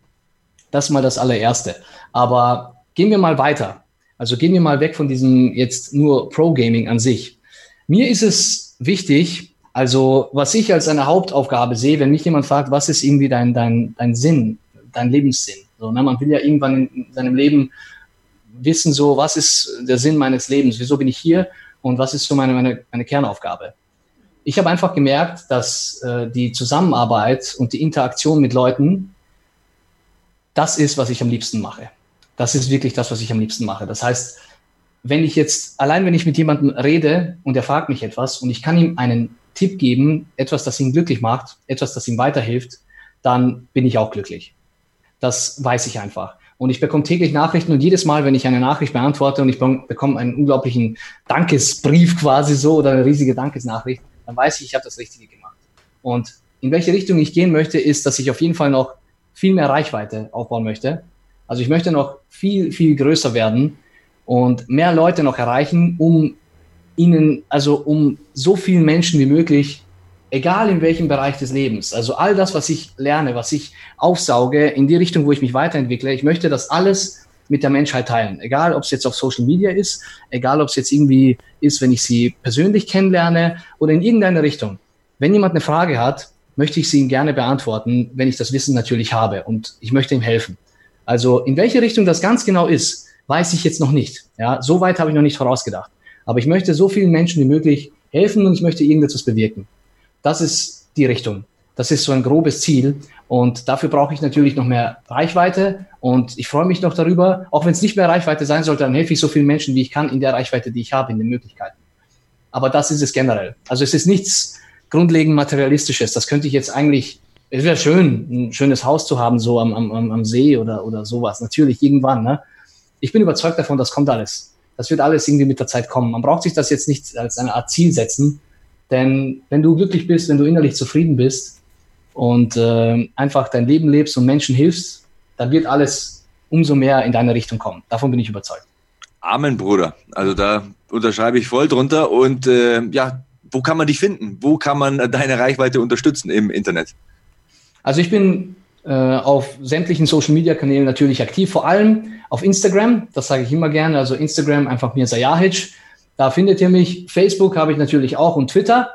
Das ist mal das allererste. Aber gehen wir mal weiter. Also gehen wir mal weg von diesem jetzt nur Pro-Gaming an sich. Mir ist es wichtig, also was ich als eine Hauptaufgabe sehe, wenn mich jemand fragt, was ist irgendwie dein, dein, dein Sinn, dein Lebenssinn? So, ne? Man will ja irgendwann in seinem Leben wissen, so, was ist der Sinn meines Lebens? Wieso bin ich hier? Und was ist so meine, meine, meine Kernaufgabe? ich habe einfach gemerkt, dass äh, die Zusammenarbeit und die Interaktion mit Leuten das ist, was ich am liebsten mache. Das ist wirklich das, was ich am liebsten mache. Das heißt, wenn ich jetzt, allein wenn ich mit jemandem rede und er fragt mich etwas und ich kann ihm einen Tipp geben, etwas, das ihn glücklich macht, etwas, das ihm weiterhilft, dann bin ich auch glücklich. Das weiß ich einfach. Und ich bekomme täglich Nachrichten und jedes Mal, wenn ich eine Nachricht beantworte und ich bekomme einen unglaublichen Dankesbrief quasi so oder eine riesige Dankesnachricht, dann weiß ich, ich habe das Richtige gemacht. Und in welche Richtung ich gehen möchte, ist, dass ich auf jeden Fall noch viel mehr Reichweite aufbauen möchte. Also ich möchte noch viel, viel größer werden und mehr Leute noch erreichen, um ihnen, also um so vielen Menschen wie möglich, egal in welchem Bereich des Lebens, also all das, was ich lerne, was ich aufsauge, in die Richtung, wo ich mich weiterentwickle, ich möchte das alles mit der Menschheit teilen. Egal, ob es jetzt auf Social Media ist, egal, ob es jetzt irgendwie ist, wenn ich sie persönlich kennenlerne oder in irgendeine Richtung. Wenn jemand eine Frage hat, möchte ich sie ihm gerne beantworten, wenn ich das Wissen natürlich habe und ich möchte ihm helfen. Also in welche Richtung das ganz genau ist, weiß ich jetzt noch nicht. Ja, so weit habe ich noch nicht vorausgedacht. Aber ich möchte so vielen Menschen wie möglich helfen und ich möchte irgendetwas bewirken. Das ist die Richtung. Das ist so ein grobes Ziel. Und dafür brauche ich natürlich noch mehr Reichweite. Und ich freue mich noch darüber, auch wenn es nicht mehr Reichweite sein sollte, dann helfe ich so vielen Menschen, wie ich kann, in der Reichweite, die ich habe, in den Möglichkeiten. Aber das ist es generell. Also es ist nichts grundlegend Materialistisches. Das könnte ich jetzt eigentlich, es wäre schön, ein schönes Haus zu haben, so am, am, am See oder, oder sowas. Natürlich, irgendwann. Ne? Ich bin überzeugt davon, das kommt alles. Das wird alles irgendwie mit der Zeit kommen. Man braucht sich das jetzt nicht als eine Art Ziel setzen. Denn wenn du glücklich bist, wenn du innerlich zufrieden bist, und äh, einfach dein Leben lebst und Menschen hilfst, dann wird alles umso mehr in deine Richtung kommen. Davon bin ich überzeugt. Amen, Bruder. Also da unterschreibe ich voll drunter. Und äh, ja, wo kann man dich finden? Wo kann man deine Reichweite unterstützen im Internet? Also ich bin äh, auf sämtlichen Social-Media-Kanälen natürlich aktiv, vor allem auf Instagram. Das sage ich immer gerne. Also Instagram einfach mir Sajahic. Da findet ihr mich. Facebook habe ich natürlich auch und Twitter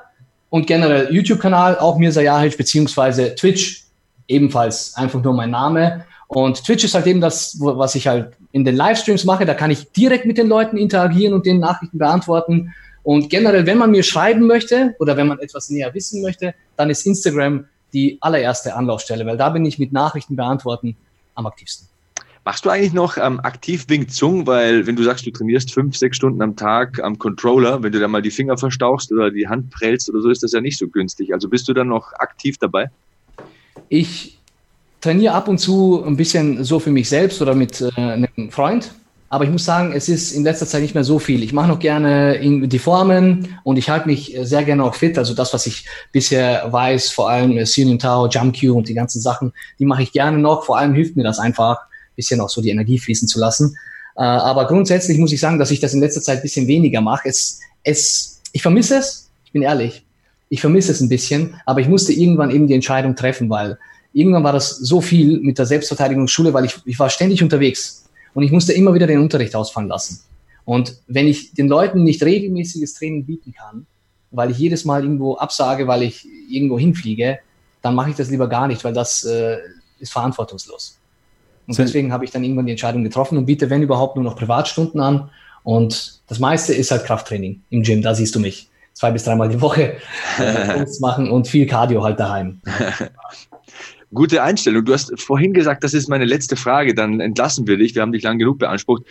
und generell YouTube-Kanal, auch Mirza Jahic, beziehungsweise Twitch, ebenfalls einfach nur mein Name. Und Twitch ist halt eben das, was ich halt in den Livestreams mache. Da kann ich direkt mit den Leuten interagieren und den Nachrichten beantworten. Und generell, wenn man mir schreiben möchte oder wenn man etwas näher wissen möchte, dann ist Instagram die allererste Anlaufstelle, weil da bin ich mit Nachrichten beantworten am aktivsten. Machst du eigentlich noch ähm, aktiv Wing Zung? Weil wenn du sagst, du trainierst fünf, sechs Stunden am Tag am Controller, wenn du da mal die Finger verstauchst oder die Hand prellst oder so, ist das ja nicht so günstig. Also bist du dann noch aktiv dabei? Ich trainiere ab und zu ein bisschen so für mich selbst oder mit äh, einem Freund. Aber ich muss sagen, es ist in letzter Zeit nicht mehr so viel. Ich mache noch gerne die Formen und ich halte mich sehr gerne auch fit. Also das, was ich bisher weiß, vor allem Sinin Tao, Jump Q und die ganzen Sachen, die mache ich gerne noch. Vor allem hilft mir das einfach, bisschen auch so die Energie fließen zu lassen. Äh, aber grundsätzlich muss ich sagen, dass ich das in letzter Zeit ein bisschen weniger mache. Es, es, ich vermisse es, ich bin ehrlich. Ich vermisse es ein bisschen, aber ich musste irgendwann eben die Entscheidung treffen, weil irgendwann war das so viel mit der Selbstverteidigungsschule, weil ich, ich war ständig unterwegs und ich musste immer wieder den Unterricht ausfallen lassen. Und wenn ich den Leuten nicht regelmäßiges Training bieten kann, weil ich jedes Mal irgendwo absage, weil ich irgendwo hinfliege, dann mache ich das lieber gar nicht, weil das äh, ist verantwortungslos. Und deswegen habe ich dann irgendwann die Entscheidung getroffen und biete, wenn überhaupt, nur noch Privatstunden an. Und das meiste ist halt Krafttraining im Gym, da siehst du mich. Zwei bis dreimal die Woche äh, machen und viel Cardio halt daheim. Gute Einstellung. Du hast vorhin gesagt, das ist meine letzte Frage, dann entlassen wir dich. Wir haben dich lang genug beansprucht,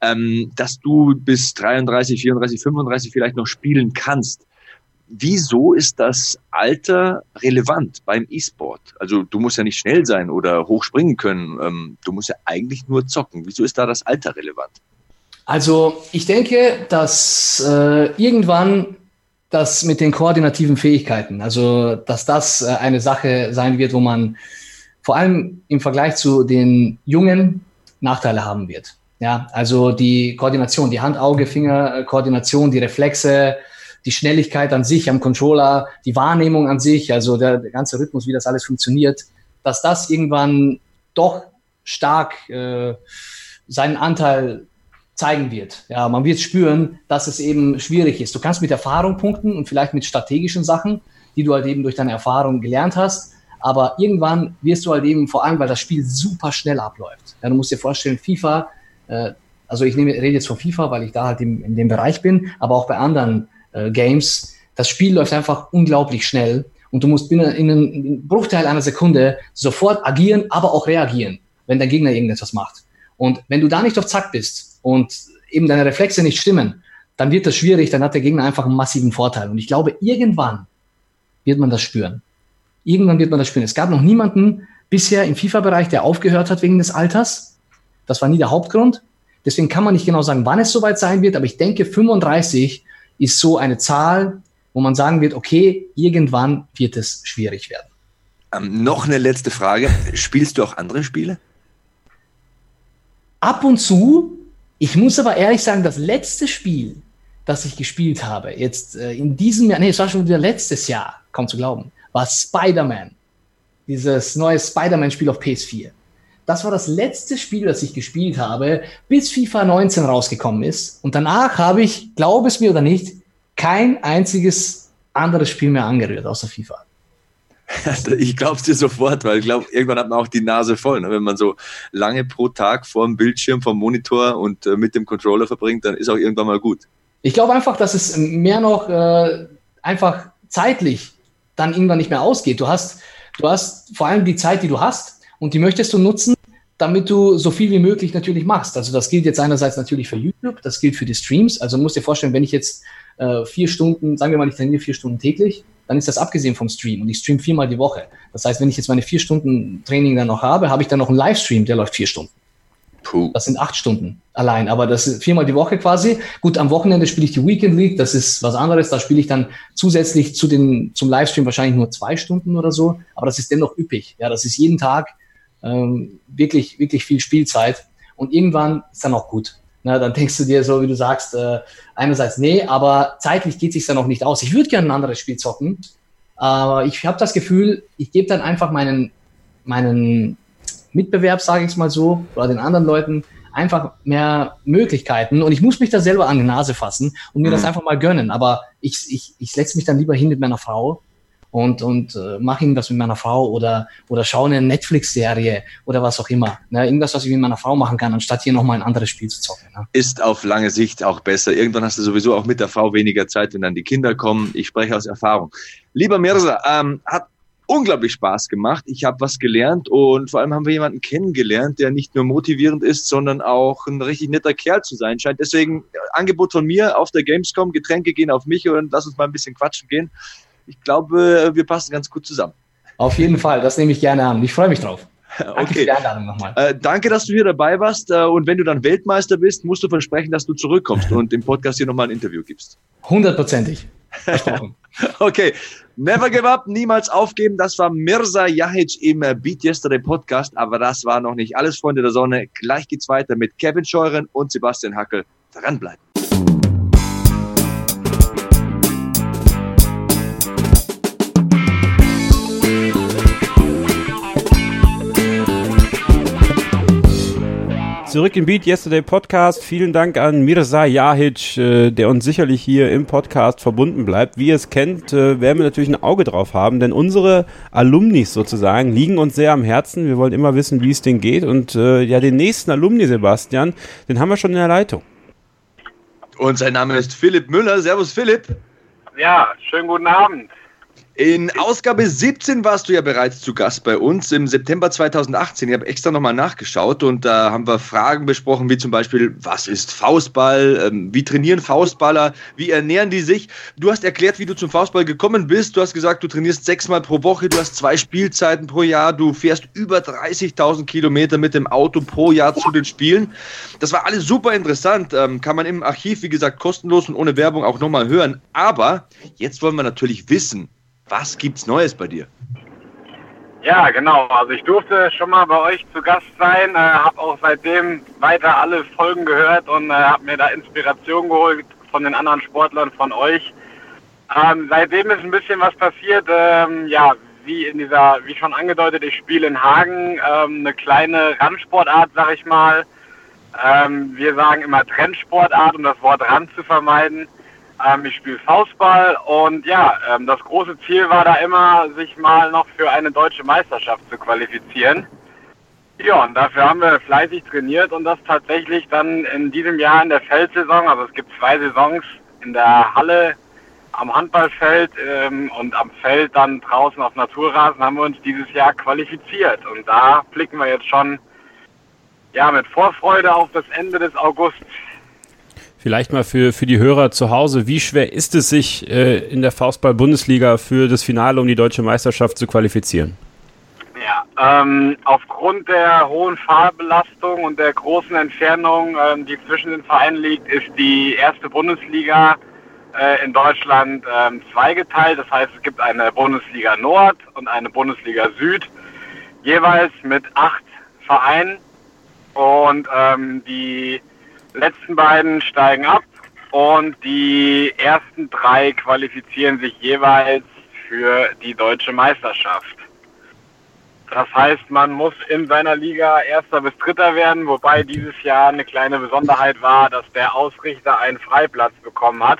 ähm, dass du bis 33, 34, 35 vielleicht noch spielen kannst wieso ist das Alter relevant beim E-Sport? Also du musst ja nicht schnell sein oder hochspringen können. Ähm, du musst ja eigentlich nur zocken. Wieso ist da das Alter relevant? Also ich denke, dass äh, irgendwann das mit den koordinativen Fähigkeiten, also dass das äh, eine Sache sein wird, wo man vor allem im Vergleich zu den Jungen Nachteile haben wird. Ja, also die Koordination, die Hand-Auge-Finger-Koordination, die Reflexe, die Schnelligkeit an sich am Controller, die Wahrnehmung an sich, also der, der ganze Rhythmus, wie das alles funktioniert, dass das irgendwann doch stark äh, seinen Anteil zeigen wird. Ja, man wird spüren, dass es eben schwierig ist. Du kannst mit Erfahrung punkten und vielleicht mit strategischen Sachen, die du halt eben durch deine Erfahrung gelernt hast. Aber irgendwann wirst du halt eben, vor allem, weil das Spiel super schnell abläuft. Ja, du musst dir vorstellen, FIFA, äh, also ich nehme, rede jetzt von FIFA, weil ich da halt in, in dem Bereich bin, aber auch bei anderen äh, Games. Das Spiel läuft einfach unglaublich schnell und du musst in, in einem Bruchteil einer Sekunde sofort agieren, aber auch reagieren, wenn dein Gegner irgendetwas macht. Und wenn du da nicht auf Zack bist und eben deine Reflexe nicht stimmen, dann wird das schwierig, dann hat der Gegner einfach einen massiven Vorteil. Und ich glaube, irgendwann wird man das spüren. Irgendwann wird man das spüren. Es gab noch niemanden bisher im FIFA-Bereich, der aufgehört hat wegen des Alters. Das war nie der Hauptgrund. Deswegen kann man nicht genau sagen, wann es soweit sein wird, aber ich denke, 35 ist so eine Zahl, wo man sagen wird, okay, irgendwann wird es schwierig werden. Ähm, noch eine letzte Frage. Spielst du auch andere Spiele? Ab und zu. Ich muss aber ehrlich sagen, das letzte Spiel, das ich gespielt habe, jetzt äh, in diesem Jahr, nee, es war schon wieder letztes Jahr, kaum zu glauben, war Spider-Man. Dieses neue Spider-Man-Spiel auf PS4. Das war das letzte Spiel, das ich gespielt habe, bis FIFA 19 rausgekommen ist. Und danach habe ich, glaube es mir oder nicht, kein einziges anderes Spiel mehr angerührt, außer FIFA. Ich glaube es dir sofort, weil ich glaube, irgendwann hat man auch die Nase voll. Ne? Wenn man so lange pro Tag vor dem Bildschirm, vom Monitor und äh, mit dem Controller verbringt, dann ist auch irgendwann mal gut. Ich glaube einfach, dass es mehr noch äh, einfach zeitlich dann irgendwann nicht mehr ausgeht. Du hast, du hast vor allem die Zeit, die du hast, und die möchtest du nutzen, damit du so viel wie möglich natürlich machst. Also das gilt jetzt einerseits natürlich für YouTube, das gilt für die Streams. Also musst dir vorstellen, wenn ich jetzt äh, vier Stunden, sagen wir mal, ich trainiere vier Stunden täglich, dann ist das abgesehen vom Stream und ich stream viermal die Woche. Das heißt, wenn ich jetzt meine vier Stunden Training dann noch habe, habe ich dann noch einen Livestream, der läuft vier Stunden. Puh. Das sind acht Stunden allein, aber das ist viermal die Woche quasi. Gut, am Wochenende spiele ich die Weekend League, das ist was anderes. Da spiele ich dann zusätzlich zu den, zum Livestream wahrscheinlich nur zwei Stunden oder so, aber das ist dennoch üppig. Ja, das ist jeden Tag ähm, wirklich, wirklich viel Spielzeit. Und irgendwann ist dann auch gut. Na, dann denkst du dir so, wie du sagst, äh, einerseits, nee, aber zeitlich geht sich dann noch nicht aus. Ich würde gerne ein anderes Spiel zocken, aber ich habe das Gefühl, ich gebe dann einfach meinen, meinen Mitbewerb, sage ich mal so, oder den anderen Leuten einfach mehr Möglichkeiten und ich muss mich da selber an die Nase fassen und mir mhm. das einfach mal gönnen. Aber ich, ich, ich setze mich dann lieber hin mit meiner Frau und, und äh, mache irgendwas mit meiner Frau oder, oder schaue eine Netflix-Serie oder was auch immer. Ne? Irgendwas, was ich mit meiner Frau machen kann, anstatt hier nochmal ein anderes Spiel zu zocken. Ne? Ist auf lange Sicht auch besser. Irgendwann hast du sowieso auch mit der Frau weniger Zeit, wenn dann die Kinder kommen. Ich spreche aus Erfahrung. Lieber Mirza, ähm, hat unglaublich Spaß gemacht. Ich habe was gelernt und vor allem haben wir jemanden kennengelernt, der nicht nur motivierend ist, sondern auch ein richtig netter Kerl zu sein scheint. Deswegen äh, Angebot von mir auf der Gamescom, Getränke gehen auf mich und lass uns mal ein bisschen quatschen gehen ich glaube, wir passen ganz gut zusammen. Auf jeden Fall, das nehme ich gerne an. Ich freue mich drauf. Danke okay. für die Einladung nochmal. Äh, danke, dass du hier dabei warst. Äh, und wenn du dann Weltmeister bist, musst du versprechen, dass du zurückkommst und im Podcast hier nochmal ein Interview gibst. Hundertprozentig. okay. Never give up, niemals aufgeben. Das war Mirza Jahic im Beat Yesterday Podcast. Aber das war noch nicht alles, Freunde der Sonne. Gleich geht's weiter mit Kevin Scheuren und Sebastian Hackel. Dranbleiben. Zurück im Beat Yesterday Podcast. Vielen Dank an Mirza Jahic, äh, der uns sicherlich hier im Podcast verbunden bleibt. Wie ihr es kennt, äh, werden wir natürlich ein Auge drauf haben, denn unsere Alumnis sozusagen liegen uns sehr am Herzen. Wir wollen immer wissen, wie es denen geht. Und äh, ja, den nächsten Alumni, Sebastian, den haben wir schon in der Leitung. Und sein Name ist Philipp Müller. Servus, Philipp. Ja, schönen guten Abend. In Ausgabe 17 warst du ja bereits zu Gast bei uns im September 2018. Ich habe extra nochmal nachgeschaut und da haben wir Fragen besprochen, wie zum Beispiel, was ist Faustball? Ähm, wie trainieren Faustballer? Wie ernähren die sich? Du hast erklärt, wie du zum Faustball gekommen bist. Du hast gesagt, du trainierst sechsmal pro Woche, du hast zwei Spielzeiten pro Jahr, du fährst über 30.000 Kilometer mit dem Auto pro Jahr zu den Spielen. Das war alles super interessant. Ähm, kann man im Archiv, wie gesagt, kostenlos und ohne Werbung auch nochmal hören. Aber jetzt wollen wir natürlich wissen, was gibt's Neues bei dir? Ja, genau. Also ich durfte schon mal bei euch zu Gast sein, äh, habe auch seitdem weiter alle Folgen gehört und äh, habe mir da Inspiration geholt von den anderen Sportlern, von euch. Ähm, seitdem ist ein bisschen was passiert. Ähm, ja, wie in dieser, wie schon angedeutet, ich spiele in Hagen ähm, eine kleine Randsportart, sag ich mal. Ähm, wir sagen immer Trendsportart, um das Wort Rand zu vermeiden. Ähm, ich spiele Faustball und ja, ähm, das große Ziel war da immer, sich mal noch für eine deutsche Meisterschaft zu qualifizieren. Ja, und dafür haben wir fleißig trainiert und das tatsächlich dann in diesem Jahr in der Feldsaison, also es gibt zwei Saisons in der Halle am Handballfeld ähm, und am Feld dann draußen auf Naturrasen haben wir uns dieses Jahr qualifiziert und da blicken wir jetzt schon ja mit Vorfreude auf das Ende des August. Vielleicht mal für, für die Hörer zu Hause, wie schwer ist es sich äh, in der Faustball-Bundesliga für das Finale um die deutsche Meisterschaft zu qualifizieren? Ja, ähm, aufgrund der hohen Fahrbelastung und der großen Entfernung, ähm, die zwischen den Vereinen liegt, ist die erste Bundesliga äh, in Deutschland ähm, zweigeteilt. Das heißt, es gibt eine Bundesliga Nord und eine Bundesliga Süd, jeweils mit acht Vereinen. Und ähm, die letzten beiden steigen ab und die ersten drei qualifizieren sich jeweils für die deutsche Meisterschaft. Das heißt, man muss in seiner Liga Erster bis Dritter werden, wobei dieses Jahr eine kleine Besonderheit war, dass der Ausrichter einen Freiplatz bekommen hat,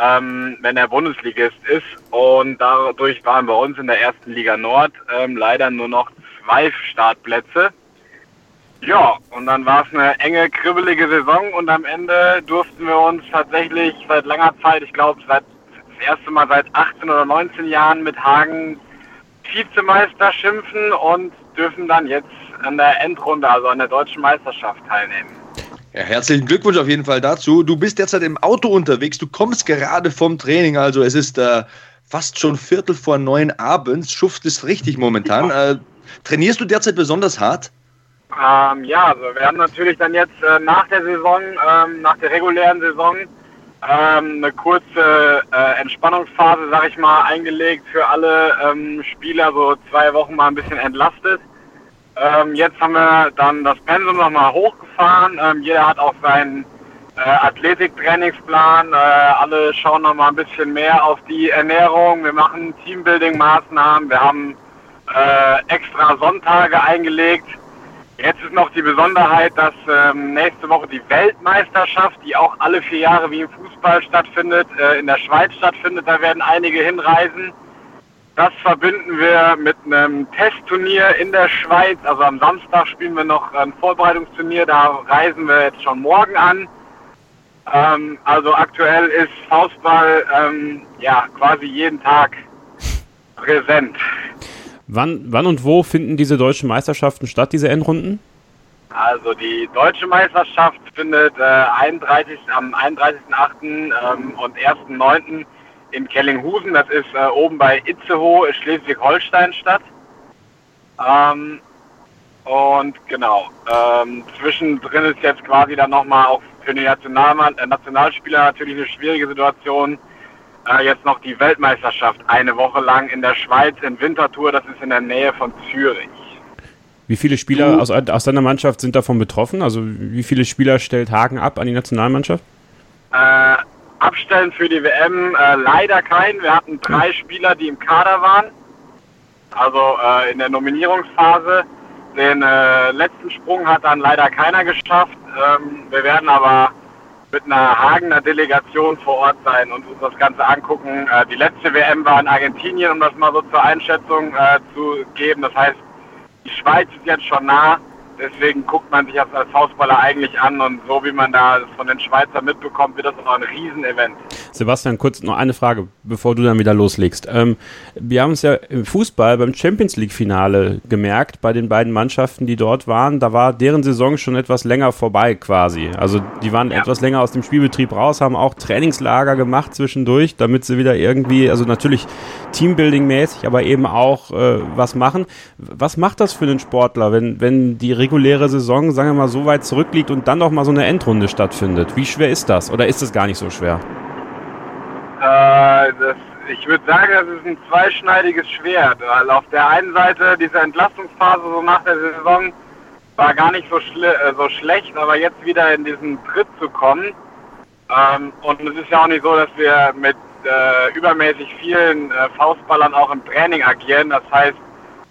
ähm, wenn er Bundesligist ist. Und dadurch waren bei uns in der ersten Liga Nord ähm, leider nur noch zwei Startplätze. Ja, und dann war es eine enge, kribbelige Saison und am Ende durften wir uns tatsächlich seit langer Zeit, ich glaube seit das erste Mal seit 18 oder 19 Jahren mit Hagen Vizemeister schimpfen und dürfen dann jetzt an der Endrunde, also an der deutschen Meisterschaft teilnehmen. Ja, herzlichen Glückwunsch auf jeden Fall dazu. Du bist derzeit im Auto unterwegs, du kommst gerade vom Training, also es ist äh, fast schon Viertel vor neun abends, schuftest richtig momentan. Äh, trainierst du derzeit besonders hart? Ähm, ja, also wir haben natürlich dann jetzt äh, nach der Saison, ähm, nach der regulären Saison, ähm, eine kurze äh, Entspannungsphase, sag ich mal, eingelegt für alle ähm, Spieler, so zwei Wochen mal ein bisschen entlastet. Ähm, jetzt haben wir dann das Pensum nochmal hochgefahren. Ähm, jeder hat auch seinen äh, Athletiktrainingsplan. Äh, alle schauen nochmal ein bisschen mehr auf die Ernährung. Wir machen Teambuilding-Maßnahmen. Wir haben äh, extra Sonntage eingelegt Jetzt ist noch die Besonderheit, dass ähm, nächste Woche die Weltmeisterschaft, die auch alle vier Jahre wie im Fußball stattfindet, äh, in der Schweiz stattfindet. Da werden einige hinreisen. Das verbinden wir mit einem Testturnier in der Schweiz. Also am Samstag spielen wir noch ein Vorbereitungsturnier. Da reisen wir jetzt schon morgen an. Ähm, also aktuell ist Faustball ähm, ja quasi jeden Tag präsent. Wann, wann und wo finden diese deutschen Meisterschaften statt, diese Endrunden? Also die deutsche Meisterschaft findet äh, 31, am 31.8. Ähm, und 1.9. in Kellinghusen, das ist äh, oben bei Itzehoe, Schleswig-Holstein statt. Ähm, und genau, ähm, zwischendrin ist jetzt quasi dann nochmal auch für die National äh, Nationalspieler natürlich eine schwierige Situation äh, jetzt noch die Weltmeisterschaft eine Woche lang in der Schweiz in Winterthur. Das ist in der Nähe von Zürich. Wie viele Spieler aus, aus deiner Mannschaft sind davon betroffen? Also wie viele Spieler stellt Hagen ab an die Nationalmannschaft? Äh, abstellen für die WM äh, leider keinen. Wir hatten drei Spieler, die im Kader waren, also äh, in der Nominierungsphase. Den äh, letzten Sprung hat dann leider keiner geschafft. Ähm, wir werden aber mit einer Hagener Delegation vor Ort sein und uns das Ganze angucken. Äh, die letzte WM war in Argentinien, um das mal so zur Einschätzung äh, zu geben. Das heißt, die Schweiz ist jetzt schon nah. Deswegen guckt man sich das als Faustballer eigentlich an und so wie man da von den Schweizern mitbekommt, wird das auch ein Riesenevent. Sebastian, kurz noch eine Frage, bevor du dann wieder loslegst. Ähm, wir haben es ja im Fußball beim Champions League-Finale gemerkt, bei den beiden Mannschaften, die dort waren, da war deren Saison schon etwas länger vorbei quasi. Also die waren ja. etwas länger aus dem Spielbetrieb raus, haben auch Trainingslager gemacht zwischendurch, damit sie wieder irgendwie, also natürlich Teambuilding-mäßig, aber eben auch äh, was machen. Was macht das für einen Sportler, wenn, wenn die reguläre Saison, sagen wir mal, so weit zurückliegt und dann noch mal so eine Endrunde stattfindet? Wie schwer ist das? Oder ist es gar nicht so schwer? Äh, das, ich würde sagen, das ist ein zweischneidiges Schwert. Weil auf der einen Seite diese Entlastungsphase so nach der Saison war gar nicht so, schle äh, so schlecht, aber jetzt wieder in diesen Tritt zu kommen. Ähm, und es ist ja auch nicht so, dass wir mit äh, übermäßig vielen äh, Faustballern auch im Training agieren. Das heißt,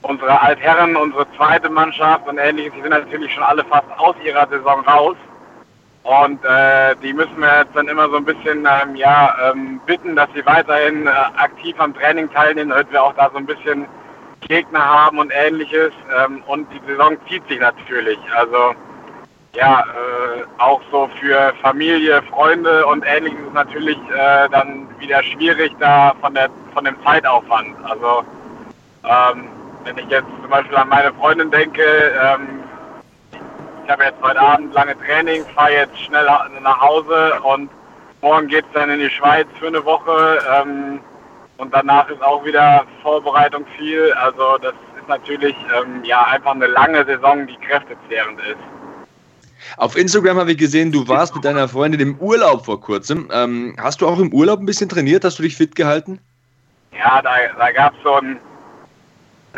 unsere Altherren, unsere zweite Mannschaft und ähnliches, die sind natürlich schon alle fast aus ihrer Saison raus. Und äh, die müssen wir jetzt dann immer so ein bisschen ähm, ja, ähm, bitten, dass sie weiterhin äh, aktiv am Training teilnehmen, damit wir auch da so ein bisschen Gegner haben und ähnliches. Ähm, und die Saison zieht sich natürlich. Also ja, äh, auch so für Familie, Freunde und ähnliches ist natürlich äh, dann wieder schwierig da von der von dem Zeitaufwand. Also ähm, wenn ich jetzt zum Beispiel an meine Freundin denke, ähm, ich habe jetzt heute Abend lange Training, fahre jetzt schnell nach Hause und morgen geht es dann in die Schweiz für eine Woche. Ähm, und danach ist auch wieder Vorbereitung viel. Also das ist natürlich ähm, ja einfach eine lange Saison, die kräftezehrend ist. Auf Instagram habe ich gesehen, du warst mit deiner Freundin im Urlaub vor kurzem. Ähm, hast du auch im Urlaub ein bisschen trainiert? Hast du dich fit gehalten? Ja, da, da gab es so ein,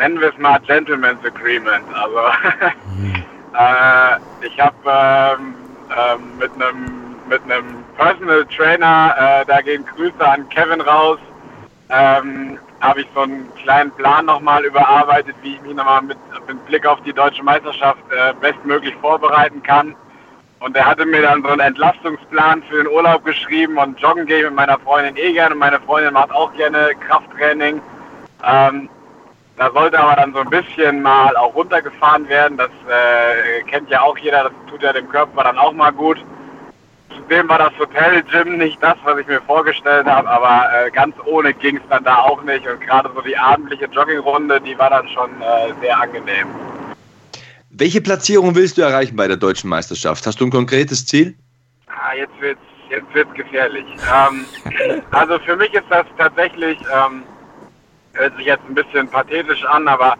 nennen wir es mal Gentleman's Agreement. Also mhm. Äh, ich habe ähm, ähm, mit einem mit einem Personal Trainer, äh, da gehen Grüße an Kevin raus, ähm, habe ich so einen kleinen Plan nochmal überarbeitet, wie ich mich nochmal mit, mit Blick auf die deutsche Meisterschaft äh, bestmöglich vorbereiten kann. Und er hatte mir dann so einen Entlastungsplan für den Urlaub geschrieben und joggen gehe mit meiner Freundin eh gerne. Und meine Freundin macht auch gerne Krafttraining. Ähm, da sollte aber dann so ein bisschen mal auch runtergefahren werden. Das äh, kennt ja auch jeder, das tut ja dem Körper dann auch mal gut. Zudem war das Hotel Gym nicht das, was ich mir vorgestellt habe, aber äh, ganz ohne ging es dann da auch nicht. Und gerade so die abendliche Joggingrunde, die war dann schon äh, sehr angenehm. Welche Platzierung willst du erreichen bei der deutschen Meisterschaft? Hast du ein konkretes Ziel? Ah, jetzt wird's, jetzt wird's gefährlich. Ähm, also für mich ist das tatsächlich ähm, hört sich jetzt ein bisschen pathetisch an, aber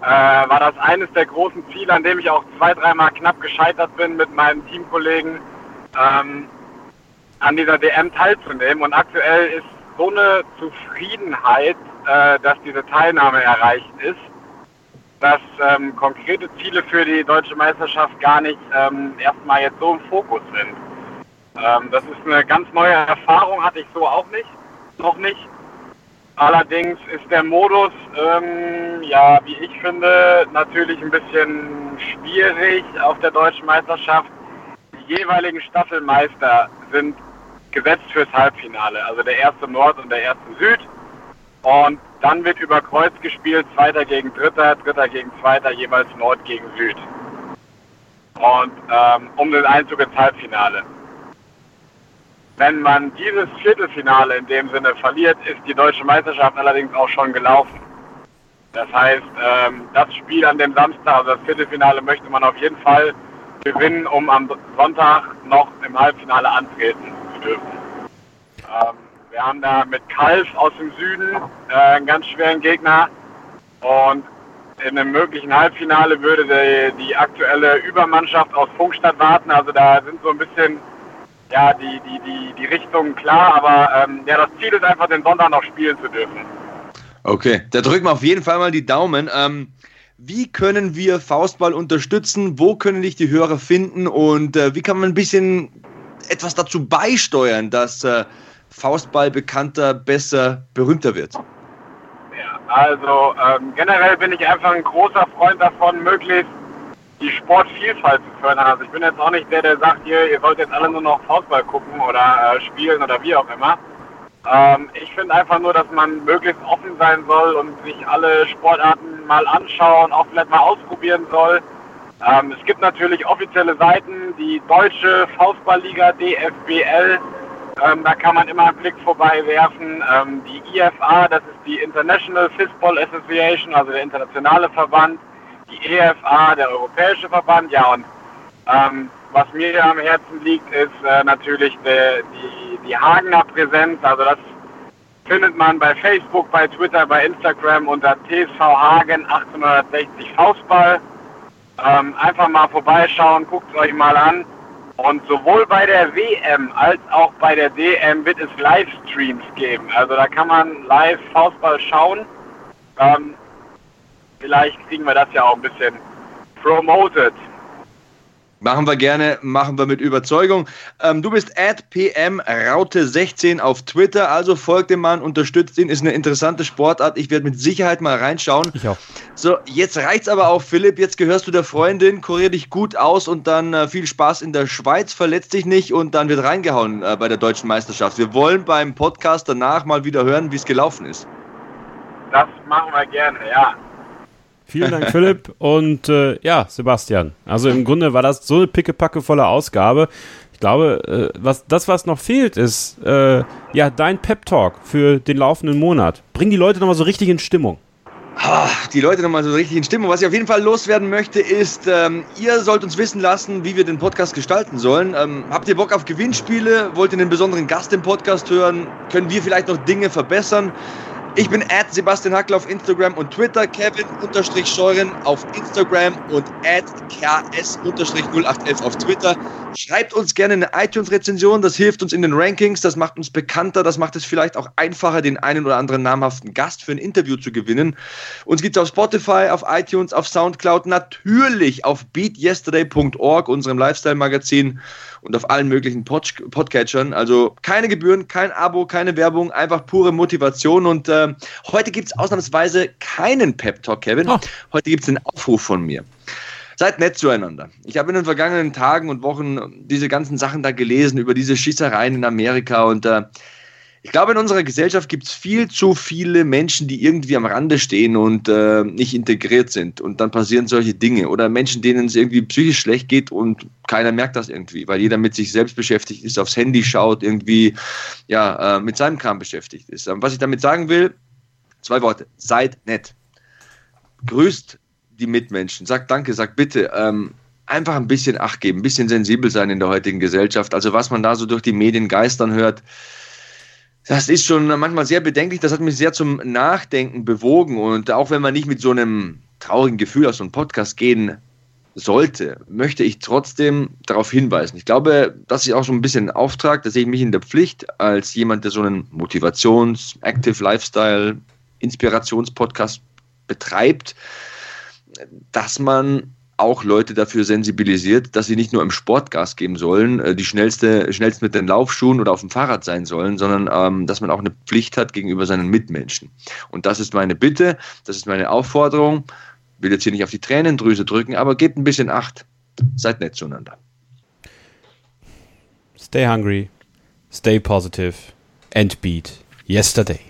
äh, war das eines der großen Ziele, an dem ich auch zwei, dreimal knapp gescheitert bin mit meinen Teamkollegen, ähm, an dieser DM teilzunehmen. Und aktuell ist so eine Zufriedenheit, äh, dass diese Teilnahme erreicht ist, dass ähm, konkrete Ziele für die deutsche Meisterschaft gar nicht ähm, erstmal jetzt so im Fokus sind. Ähm, das ist eine ganz neue Erfahrung, hatte ich so auch nicht, noch nicht. Allerdings ist der Modus, ähm, ja, wie ich finde, natürlich ein bisschen schwierig auf der deutschen Meisterschaft. Die jeweiligen Staffelmeister sind gesetzt fürs Halbfinale, also der erste Nord und der erste Süd. Und dann wird über Kreuz gespielt, Zweiter gegen Dritter, Dritter gegen Zweiter, jeweils Nord gegen Süd. Und ähm, um den Einzug ins Halbfinale. Wenn man dieses Viertelfinale in dem Sinne verliert, ist die deutsche Meisterschaft allerdings auch schon gelaufen. Das heißt, ähm, das Spiel an dem Samstag, also das Viertelfinale, möchte man auf jeden Fall gewinnen, um am Sonntag noch im Halbfinale antreten zu dürfen. Ähm, wir haben da mit Kalf aus dem Süden äh, einen ganz schweren Gegner und in einem möglichen Halbfinale würde die, die aktuelle Übermannschaft aus Funkstadt warten. Also da sind so ein bisschen ja, die, die, die, die Richtung klar, aber ähm, ja, das Ziel ist einfach, den Sonntag noch spielen zu dürfen. Okay, da drücken wir auf jeden Fall mal die Daumen. Ähm, wie können wir Faustball unterstützen? Wo können dich die Hörer finden? Und äh, wie kann man ein bisschen etwas dazu beisteuern, dass äh, Faustball bekannter, besser, berühmter wird? Ja, Also ähm, generell bin ich einfach ein großer Freund davon, möglichst die Sportvielfalt zu fördern. Also ich bin jetzt auch nicht der, der sagt, hier, ihr sollt jetzt alle nur noch Fußball gucken oder äh, spielen oder wie auch immer. Ähm, ich finde einfach nur, dass man möglichst offen sein soll und sich alle Sportarten mal anschauen, auch vielleicht mal ausprobieren soll. Ähm, es gibt natürlich offizielle Seiten, die deutsche Faustballliga DFBL, ähm, da kann man immer einen Blick vorbei werfen. Ähm, die IFA, das ist die International Fistball Association, also der internationale Verband. Die EFA, der europäische Verband. Ja, und ähm, was mir am Herzen liegt, ist äh, natürlich de, die, die Hagener Präsenz. Also das findet man bei Facebook, bei Twitter, bei Instagram unter TSV Hagen 1860 Faustball. Ähm, einfach mal vorbeischauen, guckt es euch mal an. Und sowohl bei der WM als auch bei der DM wird es Livestreams geben. Also da kann man live Faustball schauen. Ähm, vielleicht kriegen wir das ja auch ein bisschen promoted. Machen wir gerne, machen wir mit Überzeugung. Ähm, du bist at PM Raute 16 auf Twitter, also folgt dem Mann, unterstützt ihn, ist eine interessante Sportart. Ich werde mit Sicherheit mal reinschauen. Ich auch. So, jetzt reicht's aber auch, Philipp. Jetzt gehörst du der Freundin, kurier dich gut aus und dann äh, viel Spaß in der Schweiz, verletz dich nicht und dann wird reingehauen äh, bei der deutschen Meisterschaft. Wir wollen beim Podcast danach mal wieder hören, wie es gelaufen ist. Das machen wir gerne, ja. Vielen Dank, Philipp. Und äh, ja, Sebastian. Also im Grunde war das so eine pickepackevolle Ausgabe. Ich glaube, äh, was, das, was noch fehlt, ist äh, ja dein Pep-Talk für den laufenden Monat. Bring die Leute nochmal so richtig in Stimmung. Ah, die Leute nochmal so richtig in Stimmung. Was ich auf jeden Fall loswerden möchte, ist, ähm, ihr sollt uns wissen lassen, wie wir den Podcast gestalten sollen. Ähm, habt ihr Bock auf Gewinnspiele? Wollt ihr einen besonderen Gast im Podcast hören? Können wir vielleicht noch Dinge verbessern? Ich bin at Sebastian Hackler auf Instagram und Twitter, Kevin-Scheuren auf Instagram und at KS-0811 auf Twitter. Schreibt uns gerne eine iTunes-Rezension, das hilft uns in den Rankings, das macht uns bekannter, das macht es vielleicht auch einfacher, den einen oder anderen namhaften Gast für ein Interview zu gewinnen. Uns gibt es auf Spotify, auf iTunes, auf Soundcloud, natürlich auf beatyesterday.org, unserem Lifestyle-Magazin und auf allen möglichen Pod Podcatchern. Also keine Gebühren, kein Abo, keine Werbung, einfach pure Motivation. Und äh, heute gibt es ausnahmsweise keinen Pep-Talk, Kevin. Oh. Heute gibt es einen Aufruf von mir. Seid nett zueinander. Ich habe in den vergangenen Tagen und Wochen diese ganzen Sachen da gelesen über diese Schießereien in Amerika und äh, ich glaube, in unserer Gesellschaft gibt es viel zu viele Menschen, die irgendwie am Rande stehen und äh, nicht integriert sind. Und dann passieren solche Dinge. Oder Menschen, denen es irgendwie psychisch schlecht geht und keiner merkt das irgendwie, weil jeder mit sich selbst beschäftigt ist, aufs Handy schaut, irgendwie ja, äh, mit seinem Kram beschäftigt ist. Ähm, was ich damit sagen will, zwei Worte. Seid nett. Grüßt die Mitmenschen. Sagt Danke, sagt Bitte. Ähm, einfach ein bisschen Acht geben, ein bisschen sensibel sein in der heutigen Gesellschaft. Also was man da so durch die Medien geistern hört, das ist schon manchmal sehr bedenklich. Das hat mich sehr zum Nachdenken bewogen. Und auch wenn man nicht mit so einem traurigen Gefühl aus so einem Podcast gehen sollte, möchte ich trotzdem darauf hinweisen. Ich glaube, das ist auch so ein bisschen ein Auftrag, da sehe ich mich in der Pflicht als jemand, der so einen Motivations-, Active Lifestyle, Inspirationspodcast betreibt, dass man auch Leute dafür sensibilisiert, dass sie nicht nur im Sport Gas geben sollen, äh, die schnellste, schnellst mit den Laufschuhen oder auf dem Fahrrad sein sollen, sondern ähm, dass man auch eine Pflicht hat gegenüber seinen Mitmenschen. Und das ist meine Bitte, das ist meine Aufforderung. Will jetzt hier nicht auf die Tränendrüse drücken, aber gebt ein bisschen Acht. Seid nett zueinander. Stay hungry, stay positive and beat yesterday.